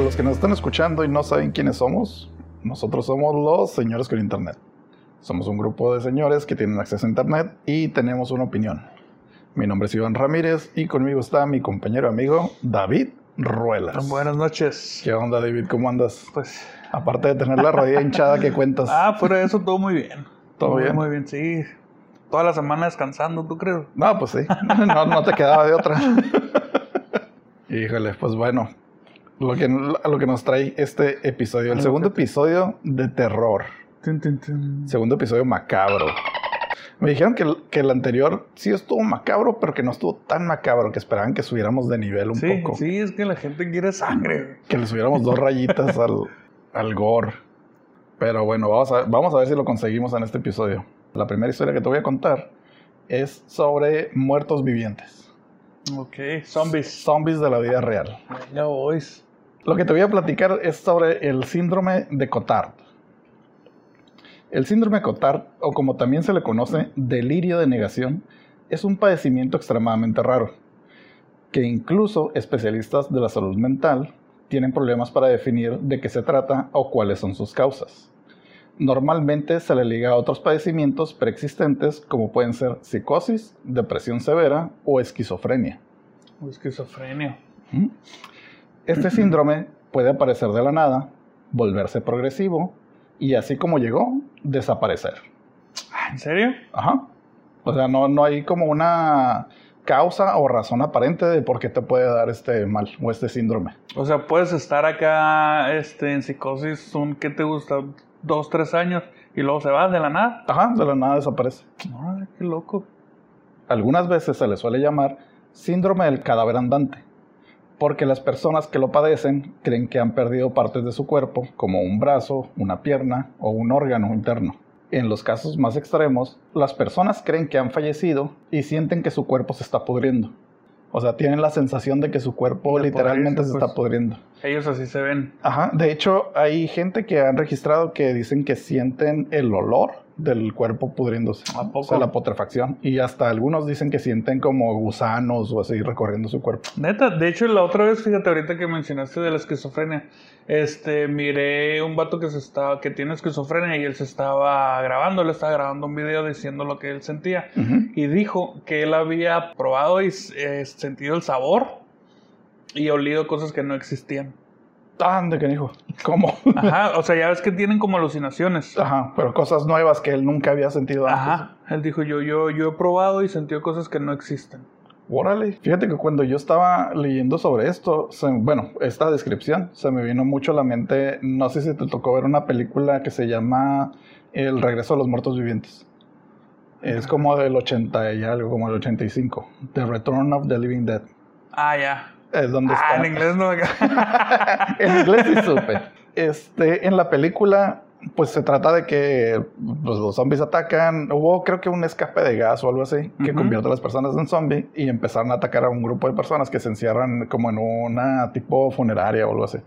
Para los que nos están escuchando y no saben quiénes somos, nosotros somos los señores con internet. Somos un grupo de señores que tienen acceso a internet y tenemos una opinión. Mi nombre es Iván Ramírez y conmigo está mi compañero amigo David Ruelas. Buenas noches. ¿Qué onda, David? ¿Cómo andas? Pues. Aparte de tener la rodilla hinchada, ¿qué cuentas? Ah, fuera de eso, todo muy bien. ¿Todo bien? Muy bien, sí. Toda la semana descansando, ¿tú crees? No, pues sí. No, no te quedaba de otra. Híjole, pues bueno. Lo que, lo que nos trae este episodio. El segundo episodio de terror. Segundo episodio macabro. Me dijeron que, el- que el anterior sí estuvo macabro, pero que no estuvo tan macabro, que esperaban que subiéramos de nivel un Sí, poco. sí, es que la gente quiere sangre. Que le subiéramos dos rayitas al, al gore. Pero bueno, vamos a, vamos a ver si lo conseguimos en este episodio. La primera historia que te voy a contar es sobre muertos vivientes. Ok, zombies. Zombies de la vida real. Ya boys. Lo que te voy a platicar es sobre el síndrome de Cotard. El síndrome de Cotard, o como también se le conoce, delirio de negación, es un padecimiento extremadamente raro, que incluso especialistas de la salud mental tienen problemas para definir de qué se trata o cuáles son sus causas. Normalmente se le liga a otros padecimientos preexistentes como pueden ser psicosis, depresión severa o esquizofrenia. O esquizofrenia. ¿Mm? Este síndrome puede aparecer de la nada, volverse progresivo y así como llegó, desaparecer. ¿En serio? Ajá. O sea, no, no hay como una causa o razón aparente de por qué te puede dar este mal o este síndrome. O sea, puedes estar acá este, en psicosis, un, ¿qué te gusta? Dos, tres años y luego se va de la nada. Ajá, de la nada desaparece. Ay, qué loco. Algunas veces se le suele llamar síndrome del cadáver andante, porque las personas que lo padecen creen que han perdido partes de su cuerpo, como un brazo, una pierna o un órgano interno. En los casos más extremos, las personas creen que han fallecido y sienten que su cuerpo se está pudriendo. O sea, tienen la sensación de que su cuerpo De literalmente se pues. está pudriendo. Ellos así se ven. Ajá, de hecho, hay gente que han registrado que dicen que sienten el olor del cuerpo pudriéndose. ¿A poco? O sea, la putrefacción. Y hasta algunos dicen que sienten como gusanos o así recorriendo su cuerpo. Neta, de hecho, la otra vez, fíjate, ahorita que mencionaste de la esquizofrenia, este, miré un vato que se estaba, que tiene esquizofrenia y él se estaba grabando, le estaba grabando un video diciendo lo que él sentía. Y dijo que él había probado y eh, sentido el sabor y olido cosas que no existían. Ande, que dijo. ¿Cómo? Ajá, o sea, ya ves que tienen como alucinaciones. Ajá, pero cosas nuevas que él nunca había sentido antes. Ajá, él dijo, yo, yo, yo he probado y sentido cosas que no existen. Órale. Fíjate que cuando yo estaba leyendo sobre esto, se- bueno, esta descripción, se me vino mucho a la mente, no sé si te tocó ver una película que se llama El regreso de los muertos vivientes. Es como del 80 y algo, como del 85. The Return of the Living Dead. Ah, ya. Es donde Ah, está. en inglés no. en inglés sí supe. Este, en la película, pues se trata de que pues, los zombies atacan. Hubo, creo que un escape de gas o algo así que Ujú. convierte a las personas en zombie y empezaron a atacar a un grupo de personas que se encierran como en una tipo funeraria o algo así.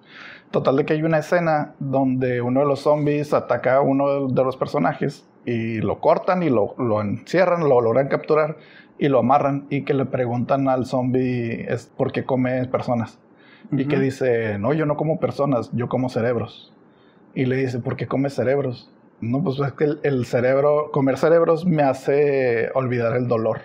Total de que hay una escena donde uno de los zombies ataca a uno de los personajes y lo cortan y lo, lo encierran, lo logran capturar y lo amarran y que le preguntan al zombie es por qué come personas. Y que dice, no, yo no como personas, yo como cerebros. Y le dice, ¿por qué comes cerebros? No, pues es que el, el cerebro, comer cerebros me hace olvidar el dolor.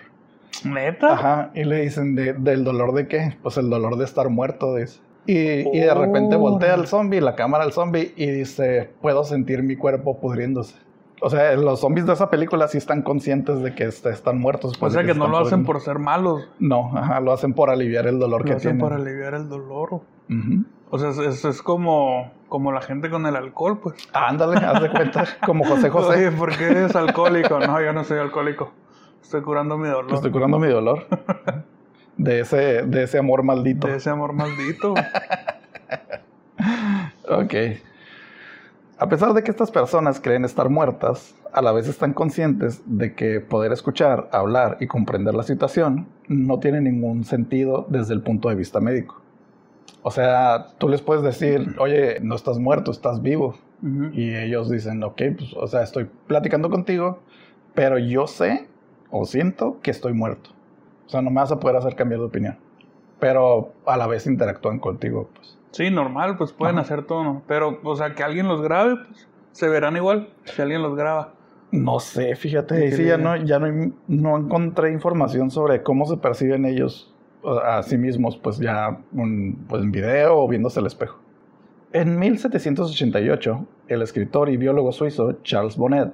¿Neta? Ajá, y le dicen, ¿De, ¿del dolor de qué? Pues el dolor de estar muerto, dice. Y, y de repente voltea al zombie, la cámara al zombie, y dice, puedo sentir mi cuerpo pudriéndose. O sea, los zombies de esa película sí están conscientes de que est- están muertos. O sea que no lo hacen por ser malos, No, ajá, lo hacen por aliviar el dolor lo que hacen tienen. para aliviar el dolor. Ujú. O sea, es, es- es como, como la gente con el alcohol, pues. Ándale, haz de cuenta, como José José. Oye, ¿por qué eres alcohólico? No, yo no soy alcohólico. Estoy curando mi dolor. Estoy curando mi dolor. De ese, de ese amor maldito. De ese amor maldito. Ok. A pesar de que estas personas creen estar muertas, a la vez están conscientes de que poder escuchar, hablar y comprender la situación no tiene ningún sentido desde el punto de vista médico. O sea, tú les puedes decir, oye, no estás muerto, estás vivo. Y ellos dicen, ok, pues, o sea, estoy platicando contigo, pero yo sé o siento que estoy muerto. O sea, no me vas a poder hacer cambiar de opinión. Pero a la vez interactúan contigo, pues. Sí, normal, pues pueden Ajá. hacer todo, ¿no? Pero, o sea, que alguien los grabe, pues se verán igual si alguien los graba. No sé, fíjate, ¿De ahí sí ya no, ya no, no encontré información sobre cómo se perciben ellos a sí mismos, pues ya un- pues en video o viéndose al espejo. En 1788, el escritor y biólogo suizo Charles Bonnet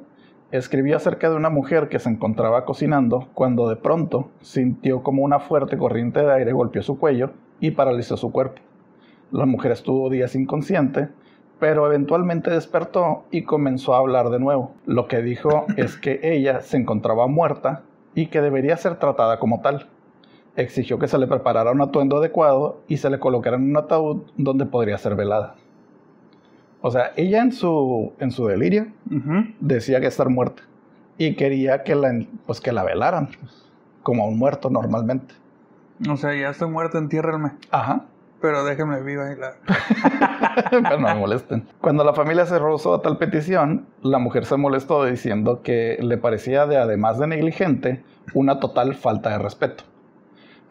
escribió acerca de una mujer que se encontraba cocinando cuando de pronto sintió como una fuerte corriente de aire golpeó su cuello y paralizó su cuerpo. La mujer estuvo días inconsciente, pero eventualmente despertó y comenzó a hablar de nuevo. Lo que dijo es que ella se encontraba muerta y que debería ser tratada como tal. Exigió que se le preparara un atuendo adecuado y se le colocara en un ataúd donde podría ser velada. O sea, ella en su, en su delirio decía que estar muerta y quería que la, pues, que la velaran como a un muerto normalmente. O sea, ya estoy muerto, entiérrenme. Ajá. Pero déjenme viva y la... Pero no me molesten. Cuando la familia se rehusó a tal petición, la mujer se molestó diciendo que le parecía de además de negligente una total falta de respeto.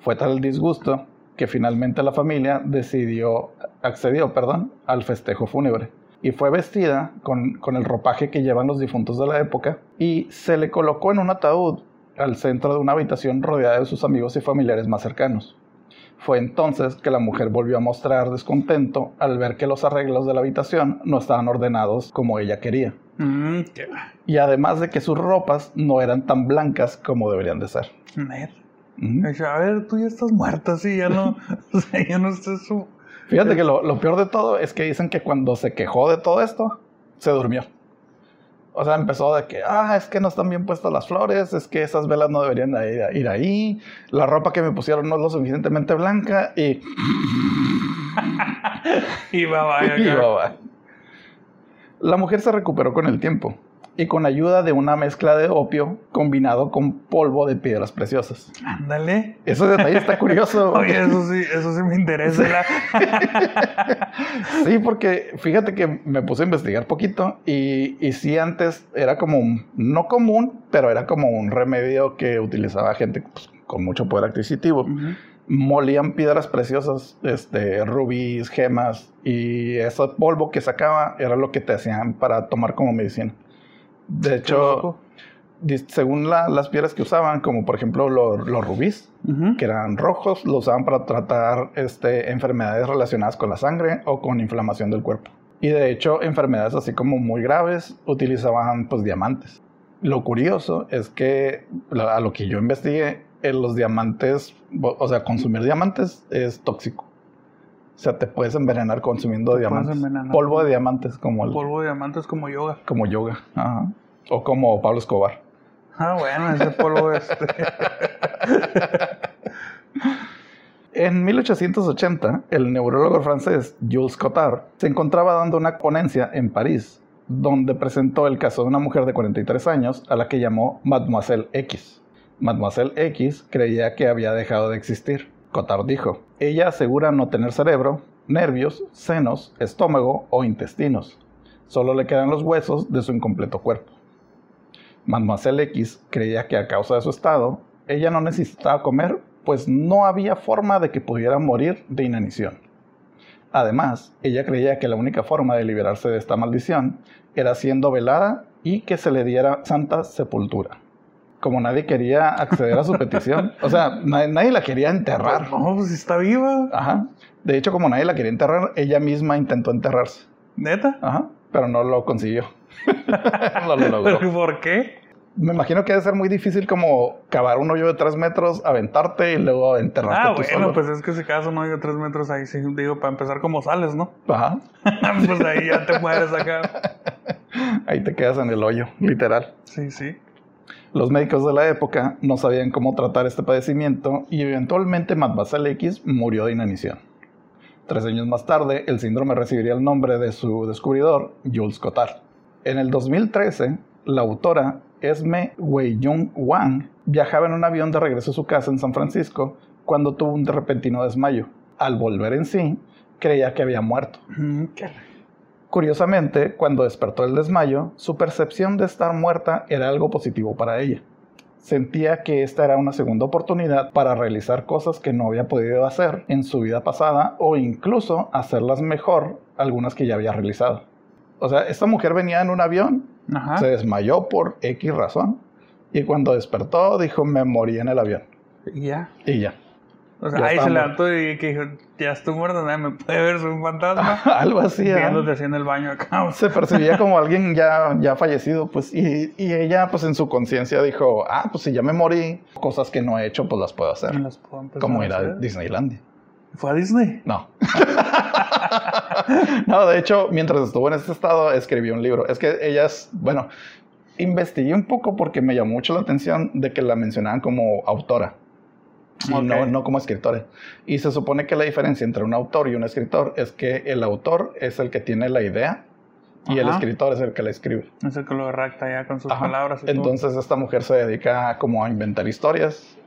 Fue tal el disgusto que finalmente la familia decidió, accedió, perdón, al festejo fúnebre y fue vestida con, con el ropaje que llevan los difuntos de la época y se le colocó en un ataúd al centro de una habitación rodeada de sus amigos y familiares más cercanos. Fue entonces que la mujer volvió a mostrar descontento al ver que los arreglos de la habitación no estaban ordenados como ella quería. Mm, qué... Y además de que sus ropas no eran tan blancas como deberían de ser. Dice, a ver, tú ya estás muerta, sí, ya no... o sea, ya no estás... su- Fíjate que lo, lo peor de todo es que dicen que cuando se quejó de todo esto, se durmió. O sea, empezó de que, ah, es que no están bien puestas las flores, es que esas velas no deberían de ir, ahí, la ropa que me pusieron no es lo suficientemente blanca y... Y va, va, va. La mujer se recuperó con el tiempo y con ayuda de una mezcla de opio combinado con polvo de piedras preciosas. Ándale. Ese detalle está curioso. Oye, eso sí, eso sí me interesa. la- Sí, porque fíjate que me puse a investigar poquito y, y sí antes era como, un- no común, pero era como un remedio que utilizaba gente pues, con mucho poder adquisitivo. Molían piedras preciosas, este, rubíes, gemas y ese polvo que sacaba era lo que te hacían para tomar como medicina. De hecho, según la- las piedras que usaban, como por ejemplo lo- los rubíes, que eran rojos, lo usaban para tratar este, enfermedades relacionadas con la sangre o con inflamación del cuerpo. Y de hecho, enfermedades así como muy graves utilizaban pues diamantes. Lo curioso es que a lo que yo investigué, eh, los diamantes, o sea, consumir diamantes es tóxico. O sea, te puedes envenenar consumiendo Te diamantes. Polvo de diamantes como el, Polvo de diamantes como yoga. como yoga. Ajá. O como Pablo Escobar. Ah, bueno, ese polvo este. En 1880, el neurólogo francés Jules Cotard se encontraba dando una ponencia en París, donde presentó el caso de una mujer de 43 años a la que llamó Mademoiselle X. Mademoiselle X creía que había dejado de existir. Cotard dijo, ella asegura no tener cerebro, nervios, senos, estómago o intestinos. Solo le quedan los huesos de su incompleto cuerpo. Mademoiselle X creía que a causa de su estado, ella no necesitaba comer, pues no había forma de que pudiera morir de inanición. Además, ella creía que la única forma de liberarse de esta maldición era siendo velada y que se le diera santa sepultura. Como nadie quería acceder a su petición, o sea, nadie, nadie la quería enterrar. No, pues está viva. Ajá. De hecho, como nadie la quería enterrar, ella misma intentó enterrarse. ¿Neta? Ajá. Pero no lo consiguió. no lo logró. ¿Pero por qué? Me imagino que debe ser muy difícil como cavar un hoyo de tres metros, aventarte y luego enterrarte Ah, tú bueno, solo. pues es que si caso no hay tres metros ahí, sí, digo, para empezar como sales, ¿no? Ajá. pues ahí ya te mueres acá. Ahí te quedas en el hoyo, literal. Sí, sí. Los médicos de la época no sabían cómo tratar este padecimiento y eventualmente Mademoiselle X murió de inanición. Tres años más tarde, el síndrome recibiría el nombre de su descubridor, Jules Cotard. En el 2013, la autora Esme Wei-Jung Wang viajaba en un avión de regreso a su casa en San Francisco cuando tuvo un repentino desmayo. Al volver en sí, creía que había muerto. Mm, ¿Qué? Curiosamente, cuando despertó del desmayo, su percepción de estar muerta era algo positivo para ella. Sentía que esta era una segunda oportunidad para realizar cosas que no había podido hacer en su vida pasada o incluso hacerlas mejor algunas que ya había realizado. O sea, esta mujer venía en un avión, Ajá. se desmayó por X razón y cuando despertó dijo me morí en el avión Y ya. y ya. O sea, Ya ahí se levantó y que dijo, ya estoy muerto, nadie me puede ver, soy un fantasma. Algo así. ¿eh? Viéndote así en el baño acá. Se percibía como alguien ya, ya fallecido, pues, y, y ella, pues, en su conciencia dijo, ah, pues, si ya me morí, cosas que no he hecho, pues, las puedo hacer. Las puedo Como ir a. Disneylandia. ¿Fue a Disney? No. no, de hecho, mientras estuvo en este estado, escribió un libro. Es que ellas, bueno, investigué un poco porque me llamó mucho la atención de que la mencionaban como autora. No, no como escritora. Y se supone que la diferencia entre un autor y un escritor es que el autor es el que tiene la idea y el escritor es el que la escribe. No sé que lo redacta ya con sus Ajá. palabras. y todo. Entonces esta mujer se dedica como a inventar historias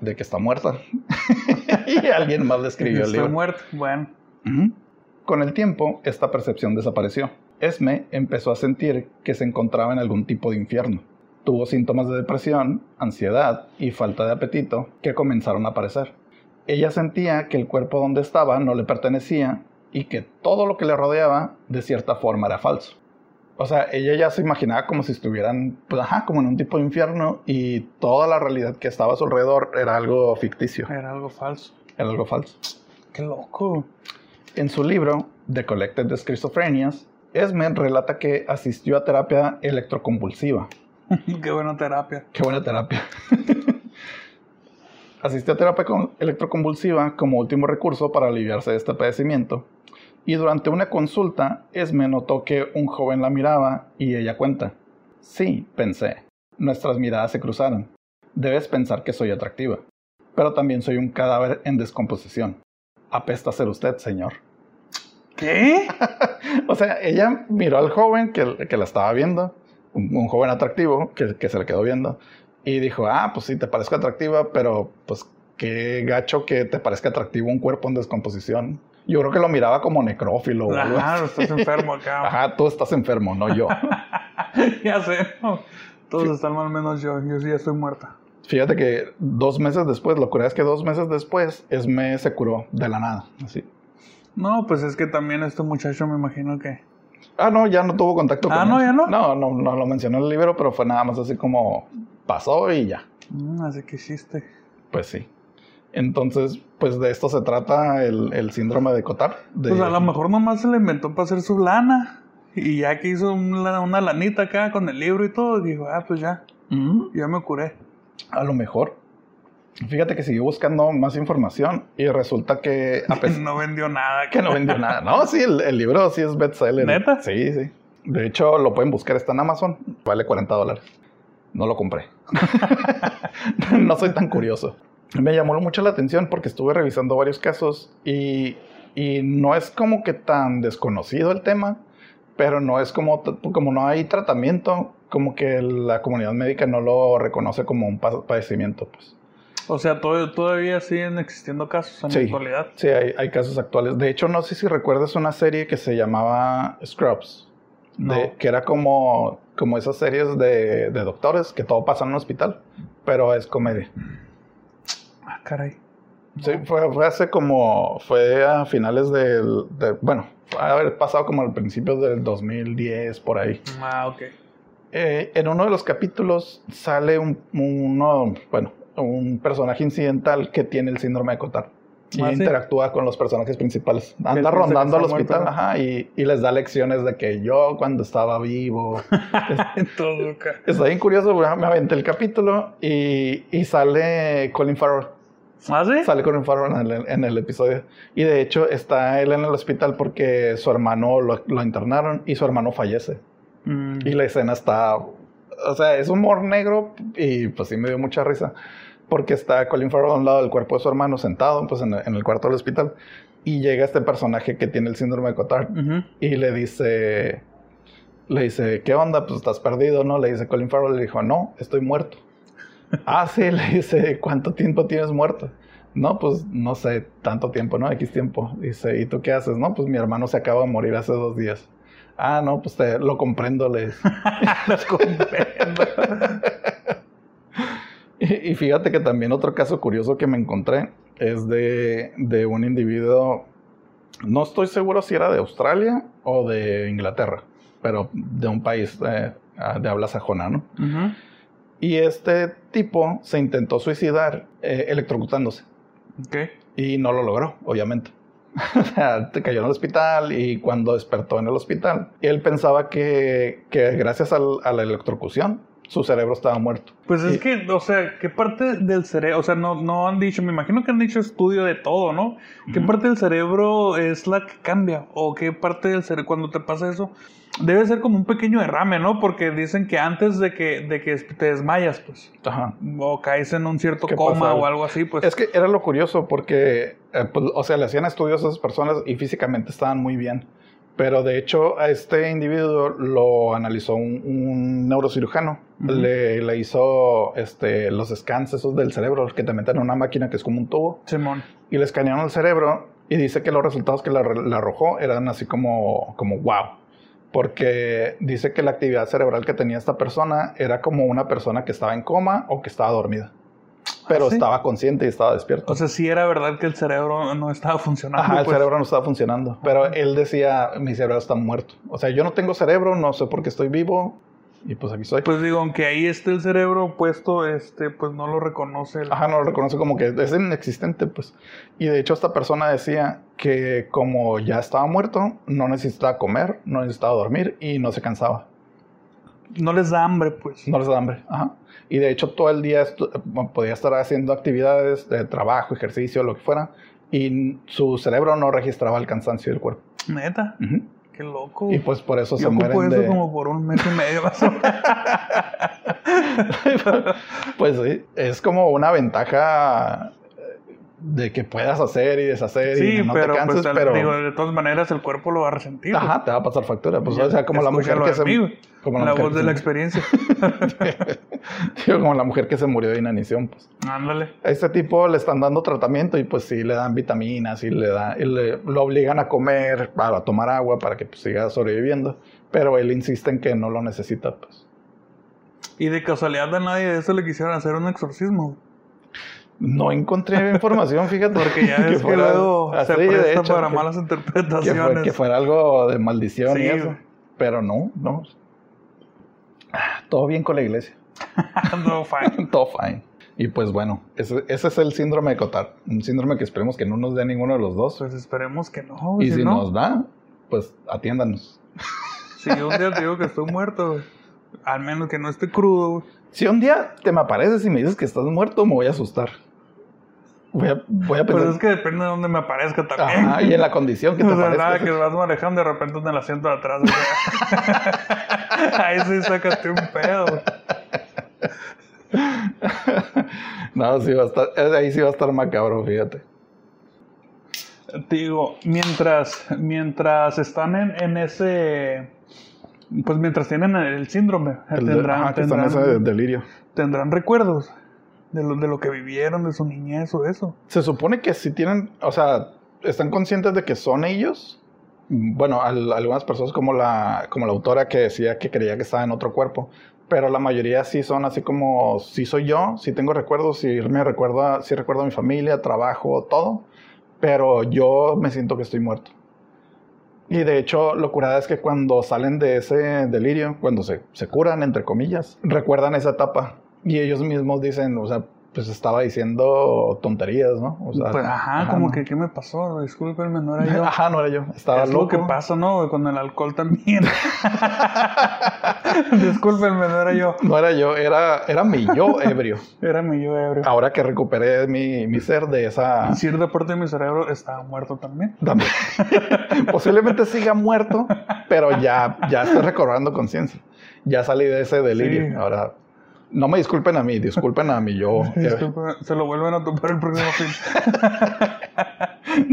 de que está muerta. y alguien más le escribió el Estoy libro. muerto. Bueno. Con el tiempo, esta percepción desapareció. Esme empezó a sentir que se encontraba en algún tipo de infierno. Tuvo síntomas de depresión, ansiedad y falta de apetito que comenzaron a aparecer. Ella sentía que el cuerpo donde estaba no le pertenecía y que todo lo que le rodeaba de cierta forma era falso. O sea, ella ya se imaginaba como si estuvieran, pues, ajá, como en un tipo de infierno y toda la realidad que estaba a su alrededor era algo ficticio, Era algo falso. era algo falso. Qué loco. En su libro, The Collected Schizophrenias, Esme relata que asistió a terapia electroconvulsiva. Qué buena terapia. Qué buena terapia. asistió a terapia con- electroconvulsiva como último recurso para aliviarse de este padecimiento. Y durante una consulta, Esme notó que un joven la miraba y ella cuenta. Sí, pensé. Nuestras miradas se cruzaron. Debes pensar que soy atractiva. Pero también soy un cadáver en descomposición. Apesta ser usted, señor. ¿Qué? O sea, ella miró al joven que, que la estaba viendo, un, un joven atractivo que, que se le quedó viendo, y dijo, ah, pues sí, te parezco atractiva, pero pues qué gacho que te parezca atractivo un cuerpo en descomposición. Yo creo que lo miraba como necrófilo o algo Ajá, así. estás enfermo acá. Ajá, tú estás enfermo, no yo. ya sé. ¿no? Todos están mal menos yo. Yo sí ya estoy muerta. Fíjate que dos meses después, lo curioso es que dos meses después, Esme se curó de la nada, así. No, pues es que también este muchacho me imagino que... Ah, no, ya no tuvo contacto Ah, con ¿no? él. ¿Ya no? No, no, no lo mencionó en el libro, pero fue nada más así como pasó y ya. Mm, así que hiciste. Pues sí. Entonces, pues de esto se trata el, el síndrome de Cotard. de- Pues a lo mejor nomás se le inventó para hacer su lana. Y ya que hizo una, una lanita acá con el libro y todo, dijo, ah, pues ya, Mm, ya me curé. A lo mejor. Fíjate que siguió buscando más información y resulta que a pesar no vendió nada. que no vendió nada. No, sí, el, el libro sí es bestseller. ¿Neta? Sí, sí. De hecho, lo pueden buscar, está en Amazon. Vale 40 dólares. No lo compré. no soy tan curioso. Me llamó mucho la atención porque estuve revisando varios casos y, y no es como que tan desconocido el tema, pero no es como, como no hay tratamiento, como que la comunidad médica no lo reconoce como un pa- padecimiento. Pues. O sea, todo- todavía siguen existiendo casos en Sí. la actualidad. Sí, hay, hay casos actuales. De hecho, no sé si recuerdas una serie que se llamaba Scrubs. No. de- que era como, como esas series de, de doctores que todo pasa en un hospital, pero es comedia. Ah, caray. Sí, fue, fue hace como, fue a finales del, de, bueno, fue a haber pasado como al principio del 2010, por ahí. Ah, ok. Eh, en uno de los capítulos sale un, uno, bueno, un personaje incidental que tiene el síndrome de Cotard. Y Ah, ¿sí? interactúa con los personajes principales. Anda rondando al hospital muerto, ¿no? ajá, y, y les da lecciones de que yo cuando estaba vivo. acá. Está bien curioso, me aventé el capítulo y, y sale Colin Farrell. ¿Ah, sí? Sale Colin Farrell en el, en el episodio. Y de hecho está él en el hospital porque su hermano lo, lo internaron y su hermano fallece. Mm, Y la escena está. O sea, es humor negro y pues sí me dio mucha risa. Porque está Colin Farrell a un lado del cuerpo de su hermano sentado pues en el, en el cuarto del hospital. Y llega este personaje que tiene el síndrome de Cotard ujú. y le dice. Le dice, ¿qué onda? Pues estás perdido, ¿no? Le dice Colin Farrell, le dijo, no, estoy muerto. ah, sí, le dice, ¿cuánto tiempo tienes muerto? No, pues no sé, tanto tiempo, ¿no? X tiempo. Dice, ¿y tú qué haces? No, pues mi hermano se acaba de morir hace dos días. Ah, no, pues te, lo comprendo, le. Las comprendo. Y, y fíjate que también otro caso curioso que me encontré es de, de un individuo, no estoy seguro si era de Australia o de Inglaterra, pero de un país eh, de habla sajona, ¿no? Ujú. Y este tipo se intentó suicidar eh, electrocutándose Ok. y no lo logró, obviamente. o sea, cayó en el hospital y cuando despertó en el hospital, él pensaba que, que gracias al- a la electrocución su cerebro estaba muerto. Pues es Y- que, o sea, ¿qué parte del cerebro? O sea, no, no han dicho, me imagino que han dicho estudio de todo, ¿no? ¿Qué Ujú. parte del cerebro es la que cambia? ¿O qué parte del cerebro, cuando te pasa eso, debe ser como un pequeño derrame, ¿no? Porque dicen que antes de que, de que te desmayas, pues, Ajá. o caes en un cierto ¿Qué coma o algo así, pues. Es que era lo curioso porque, eh, pues, o sea, le hacían estudios a esas personas y físicamente estaban muy bien. Pero de hecho a este individuo lo analizó un, un neurocirujano. Le, le hizo este, los scans esos del cerebro, los que te meten en una máquina que es como un tubo. Simón. Y le escanearon el cerebro y dice que los resultados que le, le arrojó eran así como, como wow. Porque dice que la actividad cerebral que tenía esta persona era como una persona que estaba en coma o que estaba dormida. Pero ¿Ah, sí? estaba consciente y estaba despierto. O sea, sí era verdad que el cerebro no estaba funcionando. Ajá, el pues. cerebro no estaba funcionando. Pero él decía, mi cerebro está muerto. O sea, yo no tengo cerebro, no sé por qué estoy vivo. Y pues aquí estoy. Pues digo, aunque ahí esté el cerebro puesto, este, pues no lo reconoce. el- Ajá, no lo reconoce como que es inexistente, pues. Y de hecho esta persona decía que como ya estaba muerto, no necesitaba comer, no necesitaba dormir y no se cansaba. No les da hambre, pues. No les da hambre. Ajá. Y de hecho todo el día podía estar haciendo actividades de trabajo, ejercicio, lo que fuera. Y su cerebro no registraba el cansancio del cuerpo. Neta, qué loco. Y pues por eso Yo se ocupo mueren eso de... como por un mes y medio más o menos. pues sí, es como una ventaja de que puedas hacer y deshacer y Sí, no pero, te canses, pues, pero digo, de todas maneras el cuerpo lo va a resentir. pues. ajá, te va a pasar factura. Pues Ya, o sea, como la mujer que se como la voz de la experiencia. Digo, como la mujer que se murió de inanición, pues. Ándale. A este tipo le están dando tratamiento y pues sí le dan vitaminas y le da, y le- lo obligan a comer, para tomar agua para que pues, siga sobreviviendo, pero él insiste en que no lo necesita, pues. Y de casualidad a nadie de eso le quisieron hacer un exorcismo. No encontré información, fíjate. Porque ya ves que, fuera luego así, se de hecho, para que- malas que, interpretaciones. fue- que fuera algo de maldición y eso. Pero no, no. Ah, Todo bien con la iglesia. no, fine. Todo fine. Y pues bueno, ese, ese es el síndrome de Cotard. Un síndrome que esperemos que no nos dé ninguno de los dos. Pues esperemos que no. y si no, nos da, pues atiéndanos. si un día te digo que estoy muerto, al menos que no esté crudo. Si un día te me apareces y me dices que estás muerto, me voy a asustar. Voy a, voy a Pues es que depende de dónde me aparezca también. Ajá, y en la condición que te aparezca. nada, que vas manejando de repente en el asiento de atrás. Ahí sí sácate un pedo. no, sí va a estar, ahí sí va a estar macabro, fíjate. Te digo, mientras, mientras están en, en ese. Pues mientras tienen el síndrome, El tendrán, ajá, tendrán, ese delirio. tendrán recuerdos de lo, de lo que vivieron, de su niñez o eso. Se supone que si tienen, o sea, están conscientes de que son ellos. Bueno, al- algunas personas como la, como la autora que decía que creía que estaba en otro cuerpo, pero la mayoría sí son así como, sí soy yo, sí tengo recuerdos, sí me recuerda, sí recuerdo a mi familia, trabajo, todo, pero yo me siento que estoy muerto. Y de hecho, lo curada es que cuando salen de ese delirio, cuando se, se curan, entre comillas, recuerdan esa etapa. Y ellos mismos dicen, o sea, pues estaba diciendo tonterías, ¿no? O sea, Pues, ajá, como ¿no? que, ¿qué me pasó? Discúlpenme, no era yo. Ajá, no era yo. Estaba es loco. lo que pasa, ¿no? Con el alcohol también. Discúlpenme, no era yo. No era yo, era, era mi yo ebrio. Era mi yo ebrio. Ahora que recuperé mi, mi ser de esa... Y cierta parte de mi cerebro estaba muerto también. También. Posiblemente siga muerto, pero ya, ya estoy recobrando conciencia. Ya salí de ese delirio. Sí. Ahora, no me disculpen a mí, disculpen a mi yo. Discúlpeme, se lo vuelven a topar el próximo fin.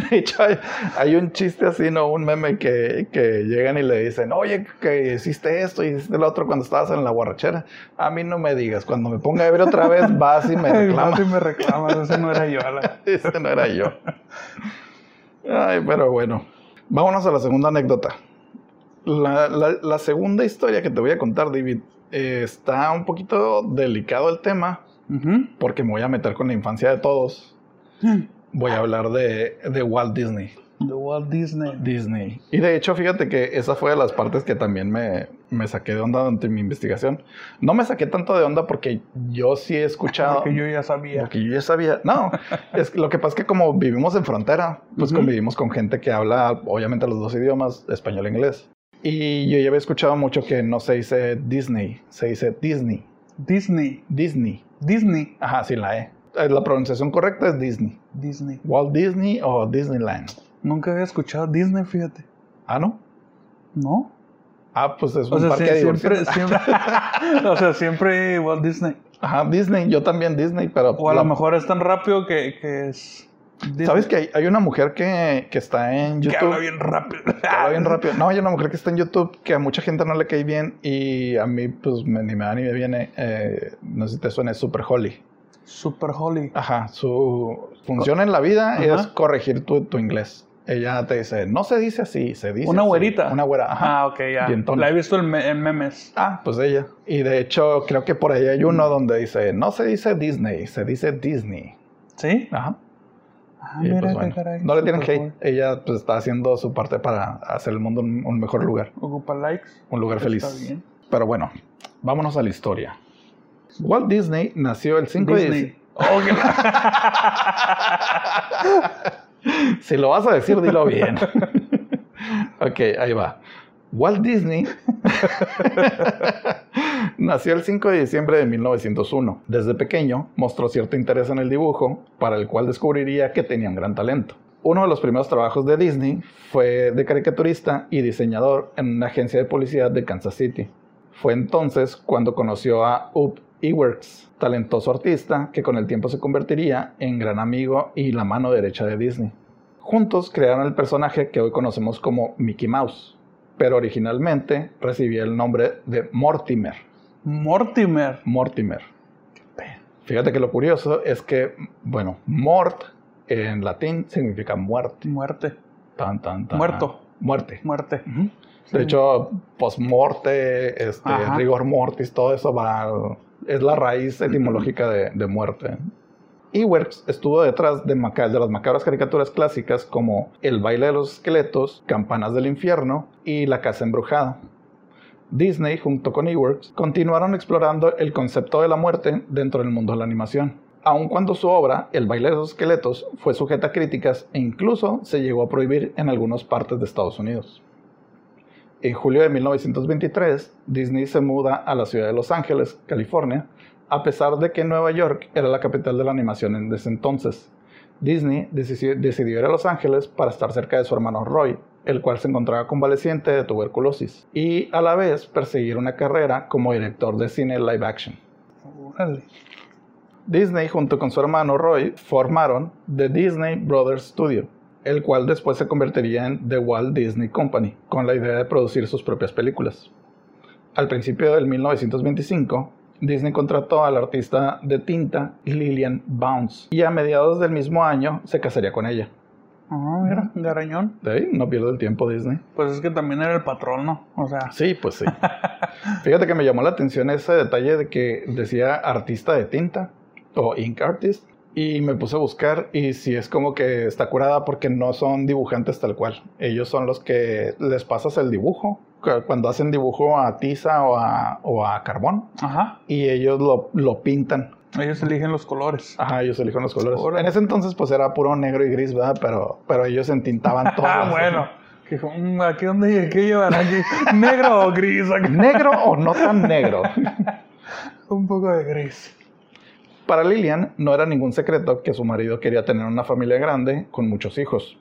De hecho, hay, hay un chiste así, ¿no? Un meme que, que llegan y le dicen, oye, que hiciste esto y hiciste lo otro cuando estabas en la borrachera. A mí no me digas, cuando me ponga ebrio otra vez, vas y me reclamas. vas y me reclamas, ese no era yo. la- Ese no era yo. Ay, pero bueno. Vámonos a la segunda anécdota. La, la- la segunda historia que te voy a contar, David, eh, está un poquito delicado el tema porque me voy a meter con la infancia de todos. Voy a hablar de, de Walt Disney. De Walt Disney. Disney. Y de hecho, fíjate que esa fue de las partes que también me, me saqué de onda durante mi investigación. No me saqué tanto de onda porque yo sí he escuchado. Porque yo ya sabía. Porque yo ya sabía. No, es que lo que pasa es que como vivimos en frontera, pues Ujú. convivimos con gente que habla, obviamente, los dos idiomas, español e inglés. Y yo ya había escuchado mucho que no se dice Disney, se dice Disney. Disney. Disney. Disney. Ajá, sí, la E. Eh, La pronunciación correcta es Disney. Disney. Walt Disney o Disneyland. Nunca había escuchado Disney, fíjate. Ah, ¿no? ¿No? Ah, pues es un O sea, parque sí- de siempre, siempre, o sea, siempre Walt Disney. Ajá, Disney, yo también Disney, pero... O a la- lo mejor es tan rápido que, que es. ¿Sabes que hay, hay una mujer que, que está en Que YouTube? habla bien rápido. que habla bien rápido. No, hay una mujer que está en YouTube que a mucha gente no le cae bien y a mí pues me- ni me da ni me viene. eh, no sé si te suena, es Super Holly. Super Holly. Ajá, su función en la vida Ajá. es corregir tu, tu inglés. Ella te dice, no se dice así, se dice Una así". güerita. Una güera, ajá. Ah, ok, ya. La he visto en, me- en memes. Ah, pues ella. Y de hecho, creo que por ahí hay uno donde dice, no se dice Disney, se dice Disney. ¿Sí? Ajá. Ah, Y, mira pues, qué bueno, caray. no le tienen hate. Ella pues está haciendo su parte para hacer el mundo un, un mejor lugar. Ocupa likes. un lugar feliz. Está bien. Pero bueno, vámonos a la historia. Walt Disney nació el 5 de. Oh, Si lo vas a decir, dilo bien. ok, ahí va. Walt Disney nació el 5 de diciembre de 1901. Desde pequeño mostró cierto interés en el dibujo, para el cual descubriría que tenía un gran talento. Uno de los primeros trabajos de Disney fue de caricaturista y diseñador en una agencia de publicidad de Kansas City. Fue entonces cuando conoció a Up Iwerks, talentoso artista que con el tiempo se convertiría en gran amigo y la mano derecha de Disney. Juntos crearon el personaje que hoy conocemos como Mickey Mouse, pero originalmente recibía el nombre de Mortimer. Mortimer. Mortimer. Fíjate que lo curioso es que, bueno, mort en latín significa muerte. Muerte. Tan, tan, tan. Muerto. Muerte. Muerte. De hecho, post-morte, este, Ajá. rigor mortis, todo eso va. Es la raíz etimológica de, de muerte. Iwerks estuvo detrás de, de las macabras caricaturas clásicas como El baile de los esqueletos, Campanas del infierno y La casa embrujada. Disney, junto con Iwerks, continuaron explorando el concepto de la muerte dentro del mundo de la animación. Aun cuando su obra, El baile de los esqueletos, fue sujeta a críticas e incluso se llegó a prohibir en algunas partes de Estados Unidos. En julio de 1923, Disney se muda a la ciudad de Los Ángeles, California, a pesar de que Nueva York era la capital de la animación en ese entonces. Disney decidió, ir a Los Ángeles para estar cerca de su hermano Roy, el cual se encontraba convaleciente de tuberculosis, y a la vez perseguir una carrera como director de cine live action. Disney junto con su hermano Roy formaron The Disney Brothers Studio, el cual después se convertiría en The Walt Disney Company, con la idea de producir sus propias películas. Al principio del 1925, Disney contrató al artista de tinta Lillian Bounce y a mediados del mismo año se casaría con ella. Ah, mira, garañón. De ahí no pierde el tiempo Disney. Pues es que también era el patrón, ¿no? O sea, Sí, pues sí. Fíjate que me llamó la atención ese detalle de que decía artista de tinta o ink artist y me puse a buscar y sí es como que está curada porque no son dibujantes tal cual. Ellos son los que les pasas el dibujo cu- cuando hacen dibujo a tiza o a, o a carbón ajá. y ellos lo, lo pintan. Ellos eligen los colores. Ajá, ellos eligen los colores. En ese entonces pues era puro negro y gris, ¿verdad? Pero, pero ellos entintaban todo. Ah, bueno. Que "Mm, aquí llegué, ¿qué llevan aquí? ¿Negro o gris? Negro o no tan negro. Un poco de gris. Para Lillian no era ningún secreto que su marido quería tener una familia grande con muchos hijos.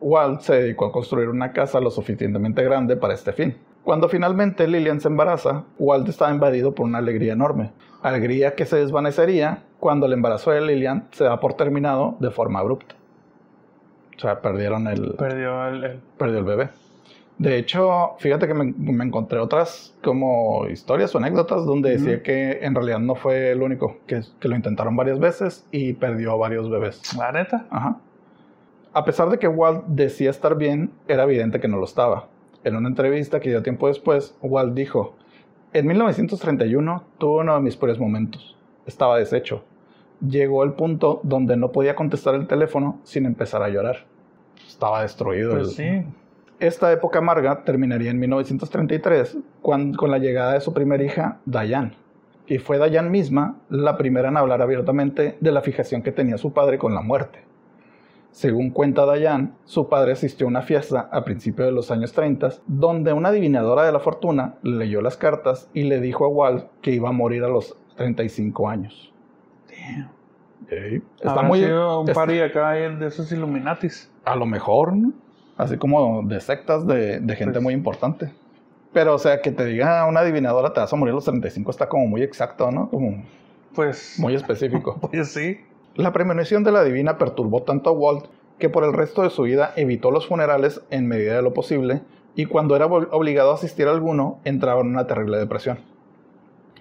Walt se dedicó a construir una casa lo suficientemente grande para este fin. Cuando finalmente Lillian se embaraza, Walt estaba invadido por una alegría enorme. Alegría que se desvanecería cuando el embarazo de Lillian se da por terminado de forma abrupta. O sea, perdieron el, Perdió el, el- perdió el bebé. De hecho, fíjate que me, me encontré otras como historias o anécdotas donde decía que en realidad no fue el único, que, que lo intentaron varias veces y perdió a varios bebés. La neta. Ajá. A pesar de que Walt decía estar bien, era evidente que no lo estaba. En una entrevista que dio tiempo después, Walt dijo, en 1931 tuve uno de mis peores momentos. estaba deshecho. Llegó el punto donde no podía contestar el teléfono sin empezar a llorar. Estaba destruido. Pues sí. Esta época amarga terminaría en 1933 cuando, con la llegada de su primera hija, Diane. Y fue Diane misma la primera en hablar abiertamente de la fijación que tenía su padre con la muerte. Según cuenta Diane, su padre asistió a una fiesta a principios de los años 30 donde una adivinadora de la fortuna leyó las cartas y le dijo a Walt que iba a morir a los 35 años. Damn. Está muy... un está- party acá de esos Illuminatis. A lo mejor, ¿no? Así como de sectas de, de gente Pues- muy importante. Pero, o sea, que te diga una adivinadora te vas a morir a los 35 está como muy exacto, ¿no? Como Pues, muy específico. pues sí. La premonición de la divina perturbó tanto a Walt que por el resto de su vida evitó los funerales en medida de lo posible y cuando era obligado a asistir a alguno entraba en una terrible depresión.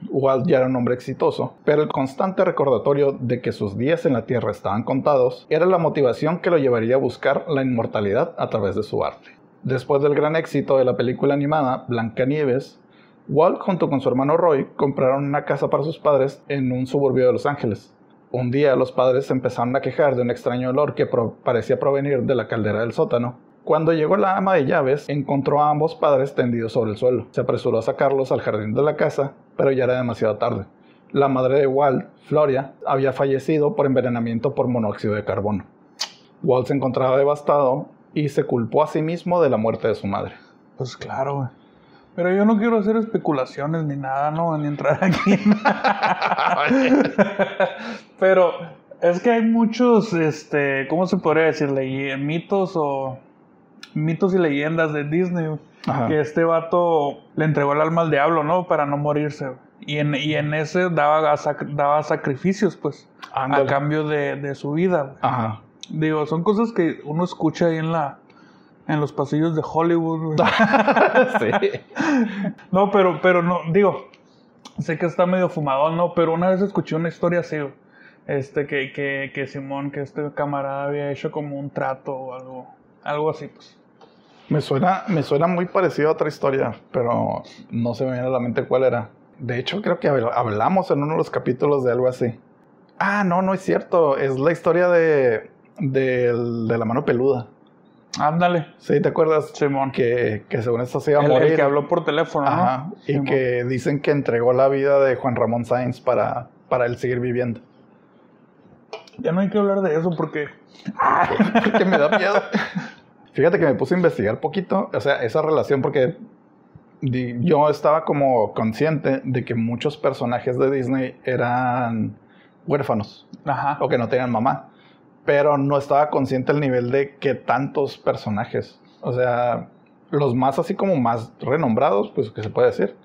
Walt ya era un hombre exitoso, pero el constante recordatorio de que sus días en la Tierra estaban contados era la motivación que lo llevaría a buscar la inmortalidad a través de su arte. Después del gran éxito de la película animada Blancanieves, Walt junto con su hermano Roy compraron una casa para sus padres en un suburbio de Los Ángeles. Un día los padres empezaron a quejar de un extraño olor que parecía provenir de la caldera del sótano. Cuando llegó la ama de llaves, encontró a ambos padres tendidos sobre el suelo. Se apresuró a sacarlos al jardín de la casa, pero ya era demasiado tarde. La madre de Walt, Floria, había fallecido por envenenamiento por monóxido de carbono. Walt se encontraba devastado y se culpó a sí mismo de la muerte de su madre. Pues claro. Pero yo no quiero hacer especulaciones ni nada, ¿no? Ni entrar aquí. Pero es que hay muchos, este, ¿cómo se podría decir? Mitos o mitos y leyendas de Disney. Ajá. Que este vato le entregó el alma al diablo, ¿no? Para no morirse. Y en, y en ese daba, sac- daba sacrificios, pues, a cambio de, de su vida. Ajá. Digo, son cosas que uno escucha ahí en la en los pasillos de Hollywood. güey. sí. No, pero, pero no, digo, sé que está medio fumadón, ¿no? Pero una vez escuché una historia así, este, que, que, que Simón, que este camarada había hecho como un trato o algo, algo así, pues. Me suena, me suena muy parecido a otra historia, pero no se me viene a la mente cuál era. De hecho, creo que habl- hablamos en uno de los capítulos de algo así. Ah, no, no es cierto. Es la historia de, del- de la mano peluda. Ándale, Sí, ¿te acuerdas? Simón. Que, que según esto se iba a el, morir. el que habló por teléfono, Ajá. ¿no? Y Simón. que dicen que entregó la vida de Juan Ramón Sáenz para, para él seguir viviendo. Ya no hay que hablar de eso porque... Porque me da miedo. Fíjate que me puse a investigar poquito, o sea, esa relación, porque yo estaba como consciente de que muchos personajes de Disney eran huérfanos Ajá. o que no tenían mamá, pero no estaba consciente del nivel de que tantos personajes, o sea, los más así como más renombrados, pues que se puede decir,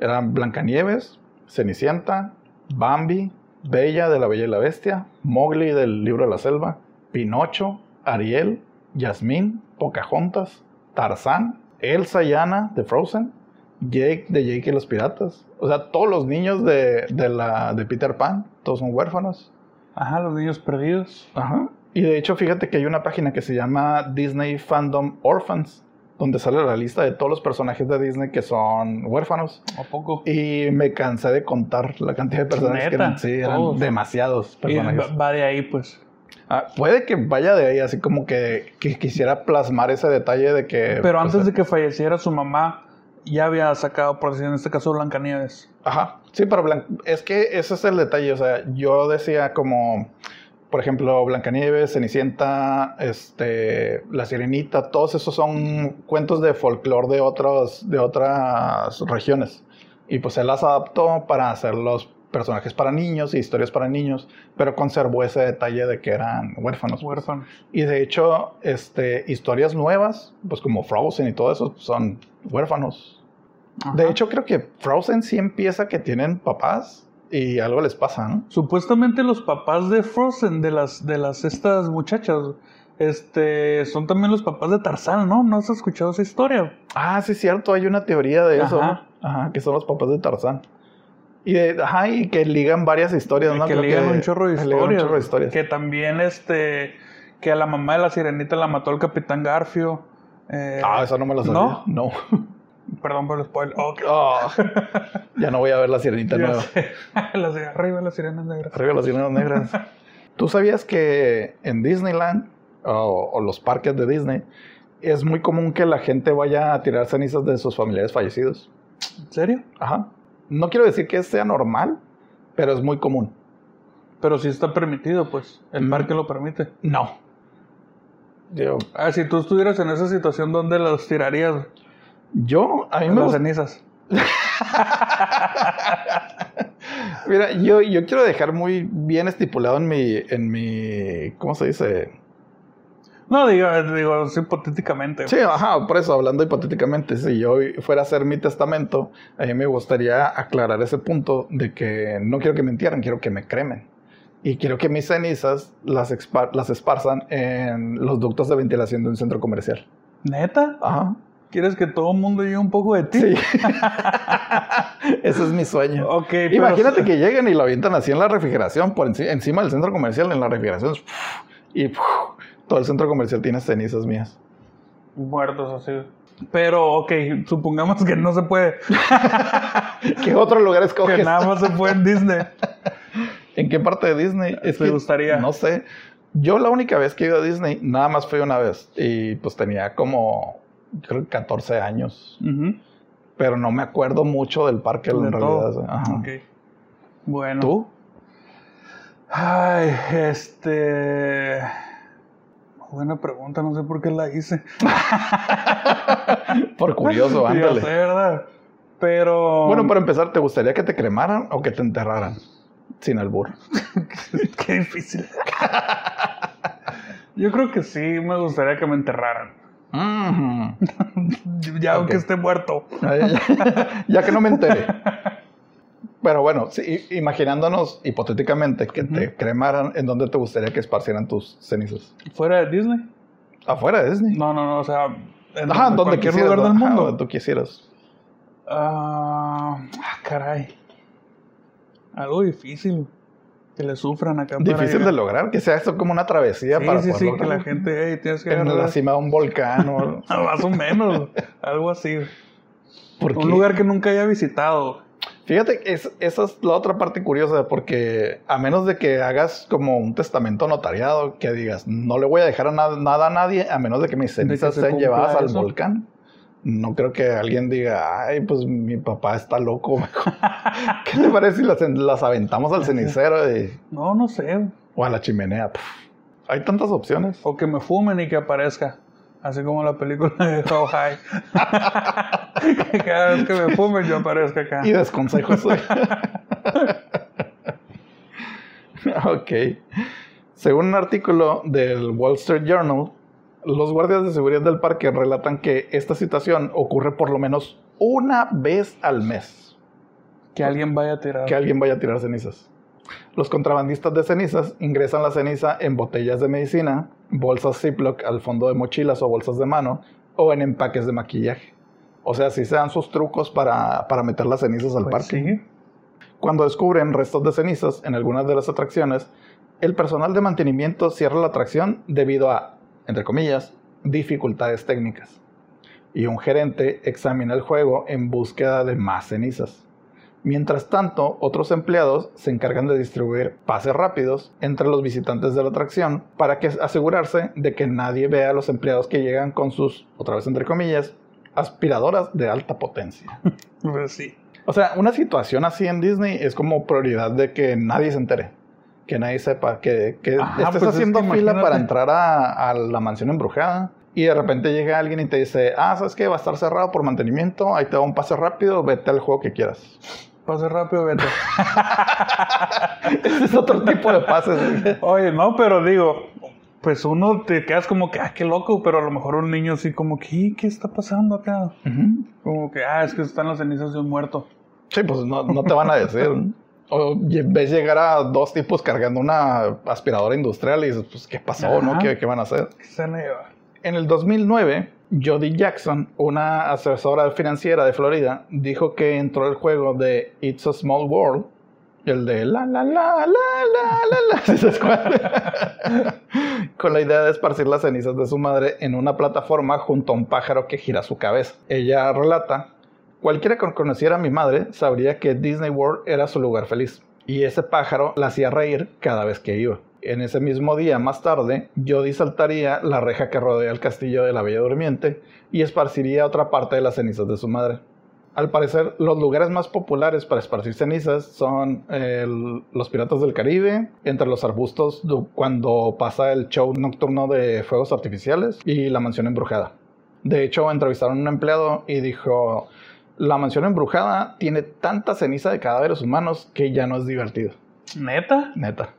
eran Blancanieves, Cenicienta, Bambi, Bella de la Bella y la Bestia, Mowgli del Libro de la Selva, Pinocho, Ariel, Yasmín, Pocahontas, Tarzán, Elsa y Anna de Frozen, Jake de Jake y los Piratas. O sea, todos los niños de, de la, de Peter Pan, todos son huérfanos. Ajá, los niños perdidos. Ajá. Y de hecho, fíjate que hay una página que se llama Disney Fandom Orphans, donde sale la lista de todos los personajes de Disney que son huérfanos. ¿A poco? Y me cansé de contar la cantidad de personajes que eran. Sí, eran todos. demasiados Y personajes. va, va de ahí, pues. Ah, puede que vaya de ahí, así como que, que quisiera plasmar ese detalle de que. Pero pues, antes de que falleciera su mamá, ya había sacado, por decir, en este caso, Blancanieves. Ajá, sí, pero Blan- es que ese es el detalle. O sea, yo decía como, por ejemplo, Blancanieves, Cenicienta, este, La Sirenita, todos esos son cuentos de folclore de, otros, de otras regiones. Y pues él las adaptó para hacer los personajes para niños y historias para niños, pero conservó ese detalle de que eran huérfanos. pues. Huérfano. Y de hecho, este, historias nuevas, pues como Frozen y todo eso, son huérfanos. De hecho, creo que Frozen sí empieza que tienen papás y algo les pasa, ¿no? Supuestamente los papás de Frozen, de las, de las estas muchachas, este, son también los papás de Tarzán, ¿no? ¿No has escuchado esa historia? Ah, sí, es cierto, hay una teoría de eso. Ajá. Ajá, que son los papás de Tarzán. Y, de, ajá, y que ligan varias historias, ¿no? que Creo ligan un chorro de que historias. un chorro de historias. Que también, este, que a la mamá de la sirenita la mató el capitán Garfio. Eh, Ah, eso no me lo sabía. ¿No? No. Perdón por el spoiler. Ok. Oh, ya no voy a ver la sirenita nueva. Las de arriba, las sirenas negras. Arriba las sirenas negras. ¿Tú sabías que en Disneyland o, o los parques de Disney es muy común que la gente vaya a tirar cenizas de sus familiares fallecidos? ¿En serio? Ajá. No quiero decir que sea normal, pero es muy común. Pero si está permitido, pues. El Mm. parque lo permite. No. Yo, Ah, si tú estuvieras en esa situación, ¿dónde los tirarías? yo a mí me Las cenizas. Mira, yo, yo quiero dejar muy bien estipulado en mi, en mi, ¿cómo se dice? No, digo, digo hipotéticamente. Sí, ajá, por eso, hablando hipotéticamente, si yo fuera a hacer mi testamento, a mí me gustaría aclarar ese punto de que no quiero que me entierren, quiero que me cremen. Y quiero que mis cenizas las, expa- las esparzan en los ductos de ventilación de un centro comercial. ¿Neta? Ajá. ¿Quieres que todo el mundo lleve un poco de ti? Sí. Ese es mi sueño. Ok, pero- Imagínate que lleguen y lo avientan así en la refrigeración, por enci- encima del centro comercial, en la refrigeración. Y todo el centro comercial tiene cenizas mías. Muertos así. Pero, ok, supongamos que no se puede. ¿Qué otro lugar Que escoges? nada más se puede en Disney. ¿En qué parte de Disney? Es ¿Te que gustaría? No sé. Yo la única vez que he ido a Disney, nada más fui una vez. Y pues tenía como, creo que 14 años. Pero no me acuerdo mucho del parque en De realidad. Ajá. Ok. Bueno. ¿Tú? Ay, este. Buena pregunta, no sé por qué la hice. Por curioso, ándale. sé, ¿verdad? Pero. Bueno, para empezar, ¿te gustaría que te cremaran o que te enterraran? Sin albur. Qué difícil. Yo creo que sí me gustaría que me enterraran. Ya aunque esté muerto. ya que no me enteré. Pero bueno, sí, imaginándonos hipotéticamente que te cremaran, ¿en dónde te gustaría que esparcieran tus cenizas? ¿Fuera de Disney? ¿Afuera de Disney? No, no, no, o sea, en Ajá, donde quisieras, lugar del ajá, mundo. donde tú quisieras. Ah, ah, caray. Algo difícil. Que le sufran acá. para Difícil de lograr, que sea esto como una travesía Sí, para sí, poder sí, que la gente, hey, tienes que En agarrar- la cima de un volcán o... Más o menos, algo así. ¿Por Un qué? lugar que nunca haya visitado. Fíjate, es, esa es la otra parte curiosa, porque a menos de que hagas como un testamento notariado, que digas, no le voy a dejar a na- nada a nadie, a menos de que mis que cenizas se sean llevadas al volcán. No creo que alguien diga, ay, pues mi papá está loco. ¿Qué te parece si las, las aventamos al cenicero y- No, no sé. o a la chimenea? Puf. Hay tantas opciones. O que me fumen y que aparezca. Así como la película de How High. que cada vez que me fumen yo aparezca acá. Y desconsejos. ok. Según un artículo del Wall Street Journal, los guardias de seguridad del parque relatan que esta situación ocurre por lo menos una vez al mes. Que alguien vaya a tirar. Que alguien vaya a tirar cenizas. Los contrabandistas de cenizas ingresan la ceniza en botellas de medicina, bolsas Ziploc al fondo de mochilas o bolsas de mano, o en empaques de maquillaje. O sea, si se dan sus trucos para, para meter las cenizas al Pues parque. sí. Cuando descubren restos de cenizas en algunas de las atracciones, el personal de mantenimiento cierra la atracción debido a, entre comillas, dificultades técnicas. Y un gerente examina el juego en búsqueda de más cenizas. Mientras tanto, otros empleados se encargan de distribuir pases rápidos entre los visitantes de la atracción para que asegurarse de que nadie vea a los empleados que llegan con sus, otra vez entre comillas, aspiradoras de alta potencia. Pues sí. O sea, una situación así en Disney es como prioridad de que nadie se entere. Que nadie sepa. Que, que Ajá, estés pues es haciendo que fila imagínate. para entrar a, a la mansión embrujada. Y de repente llega alguien y te dice, ah, ¿sabes qué? Va a estar cerrado por mantenimiento. Ahí te da un pase rápido. Vete al juego que quieras. Pase rápido, vete. Ese es otro tipo de pases. Oye, no, pero digo, pues uno te quedas como que, ah, qué loco, pero a lo mejor un niño así como que, "¿Y ¿qué está pasando acá? Como que, ah, es que están las cenizas de un muerto. Sí, pues no, no te van a decir. O ves llegar a dos tipos cargando una aspiradora industrial y dices, pues, ¿qué pasó? ¿no? ¿Qué, qué van a hacer? ¿Qué se van a llevar? En el 2009, Jody Jackson, una asesora financiera de Florida, dijo que entró al juego de It's a Small World, el de la la la la la la la, con la idea de esparcir las cenizas de su madre en una plataforma junto a un pájaro que gira su cabeza. Ella relata Cualquiera que conociera a mi madre sabría que Disney World era su lugar feliz, y ese pájaro la hacía reír cada vez que iba. En ese mismo día, más tarde, Jody saltaría la reja que rodea el castillo de la Bella Durmiente y esparciría otra parte de las cenizas de su madre. Al parecer, los lugares más populares para esparcir cenizas son el- los Piratas del Caribe, entre los arbustos cuando pasa el show nocturno de fuegos artificiales y la mansión embrujada. De hecho, entrevistaron a un empleado y dijo, la mansión embrujada tiene tanta ceniza de cadáveres humanos que ya no es divertido. ¿Neta? Neta.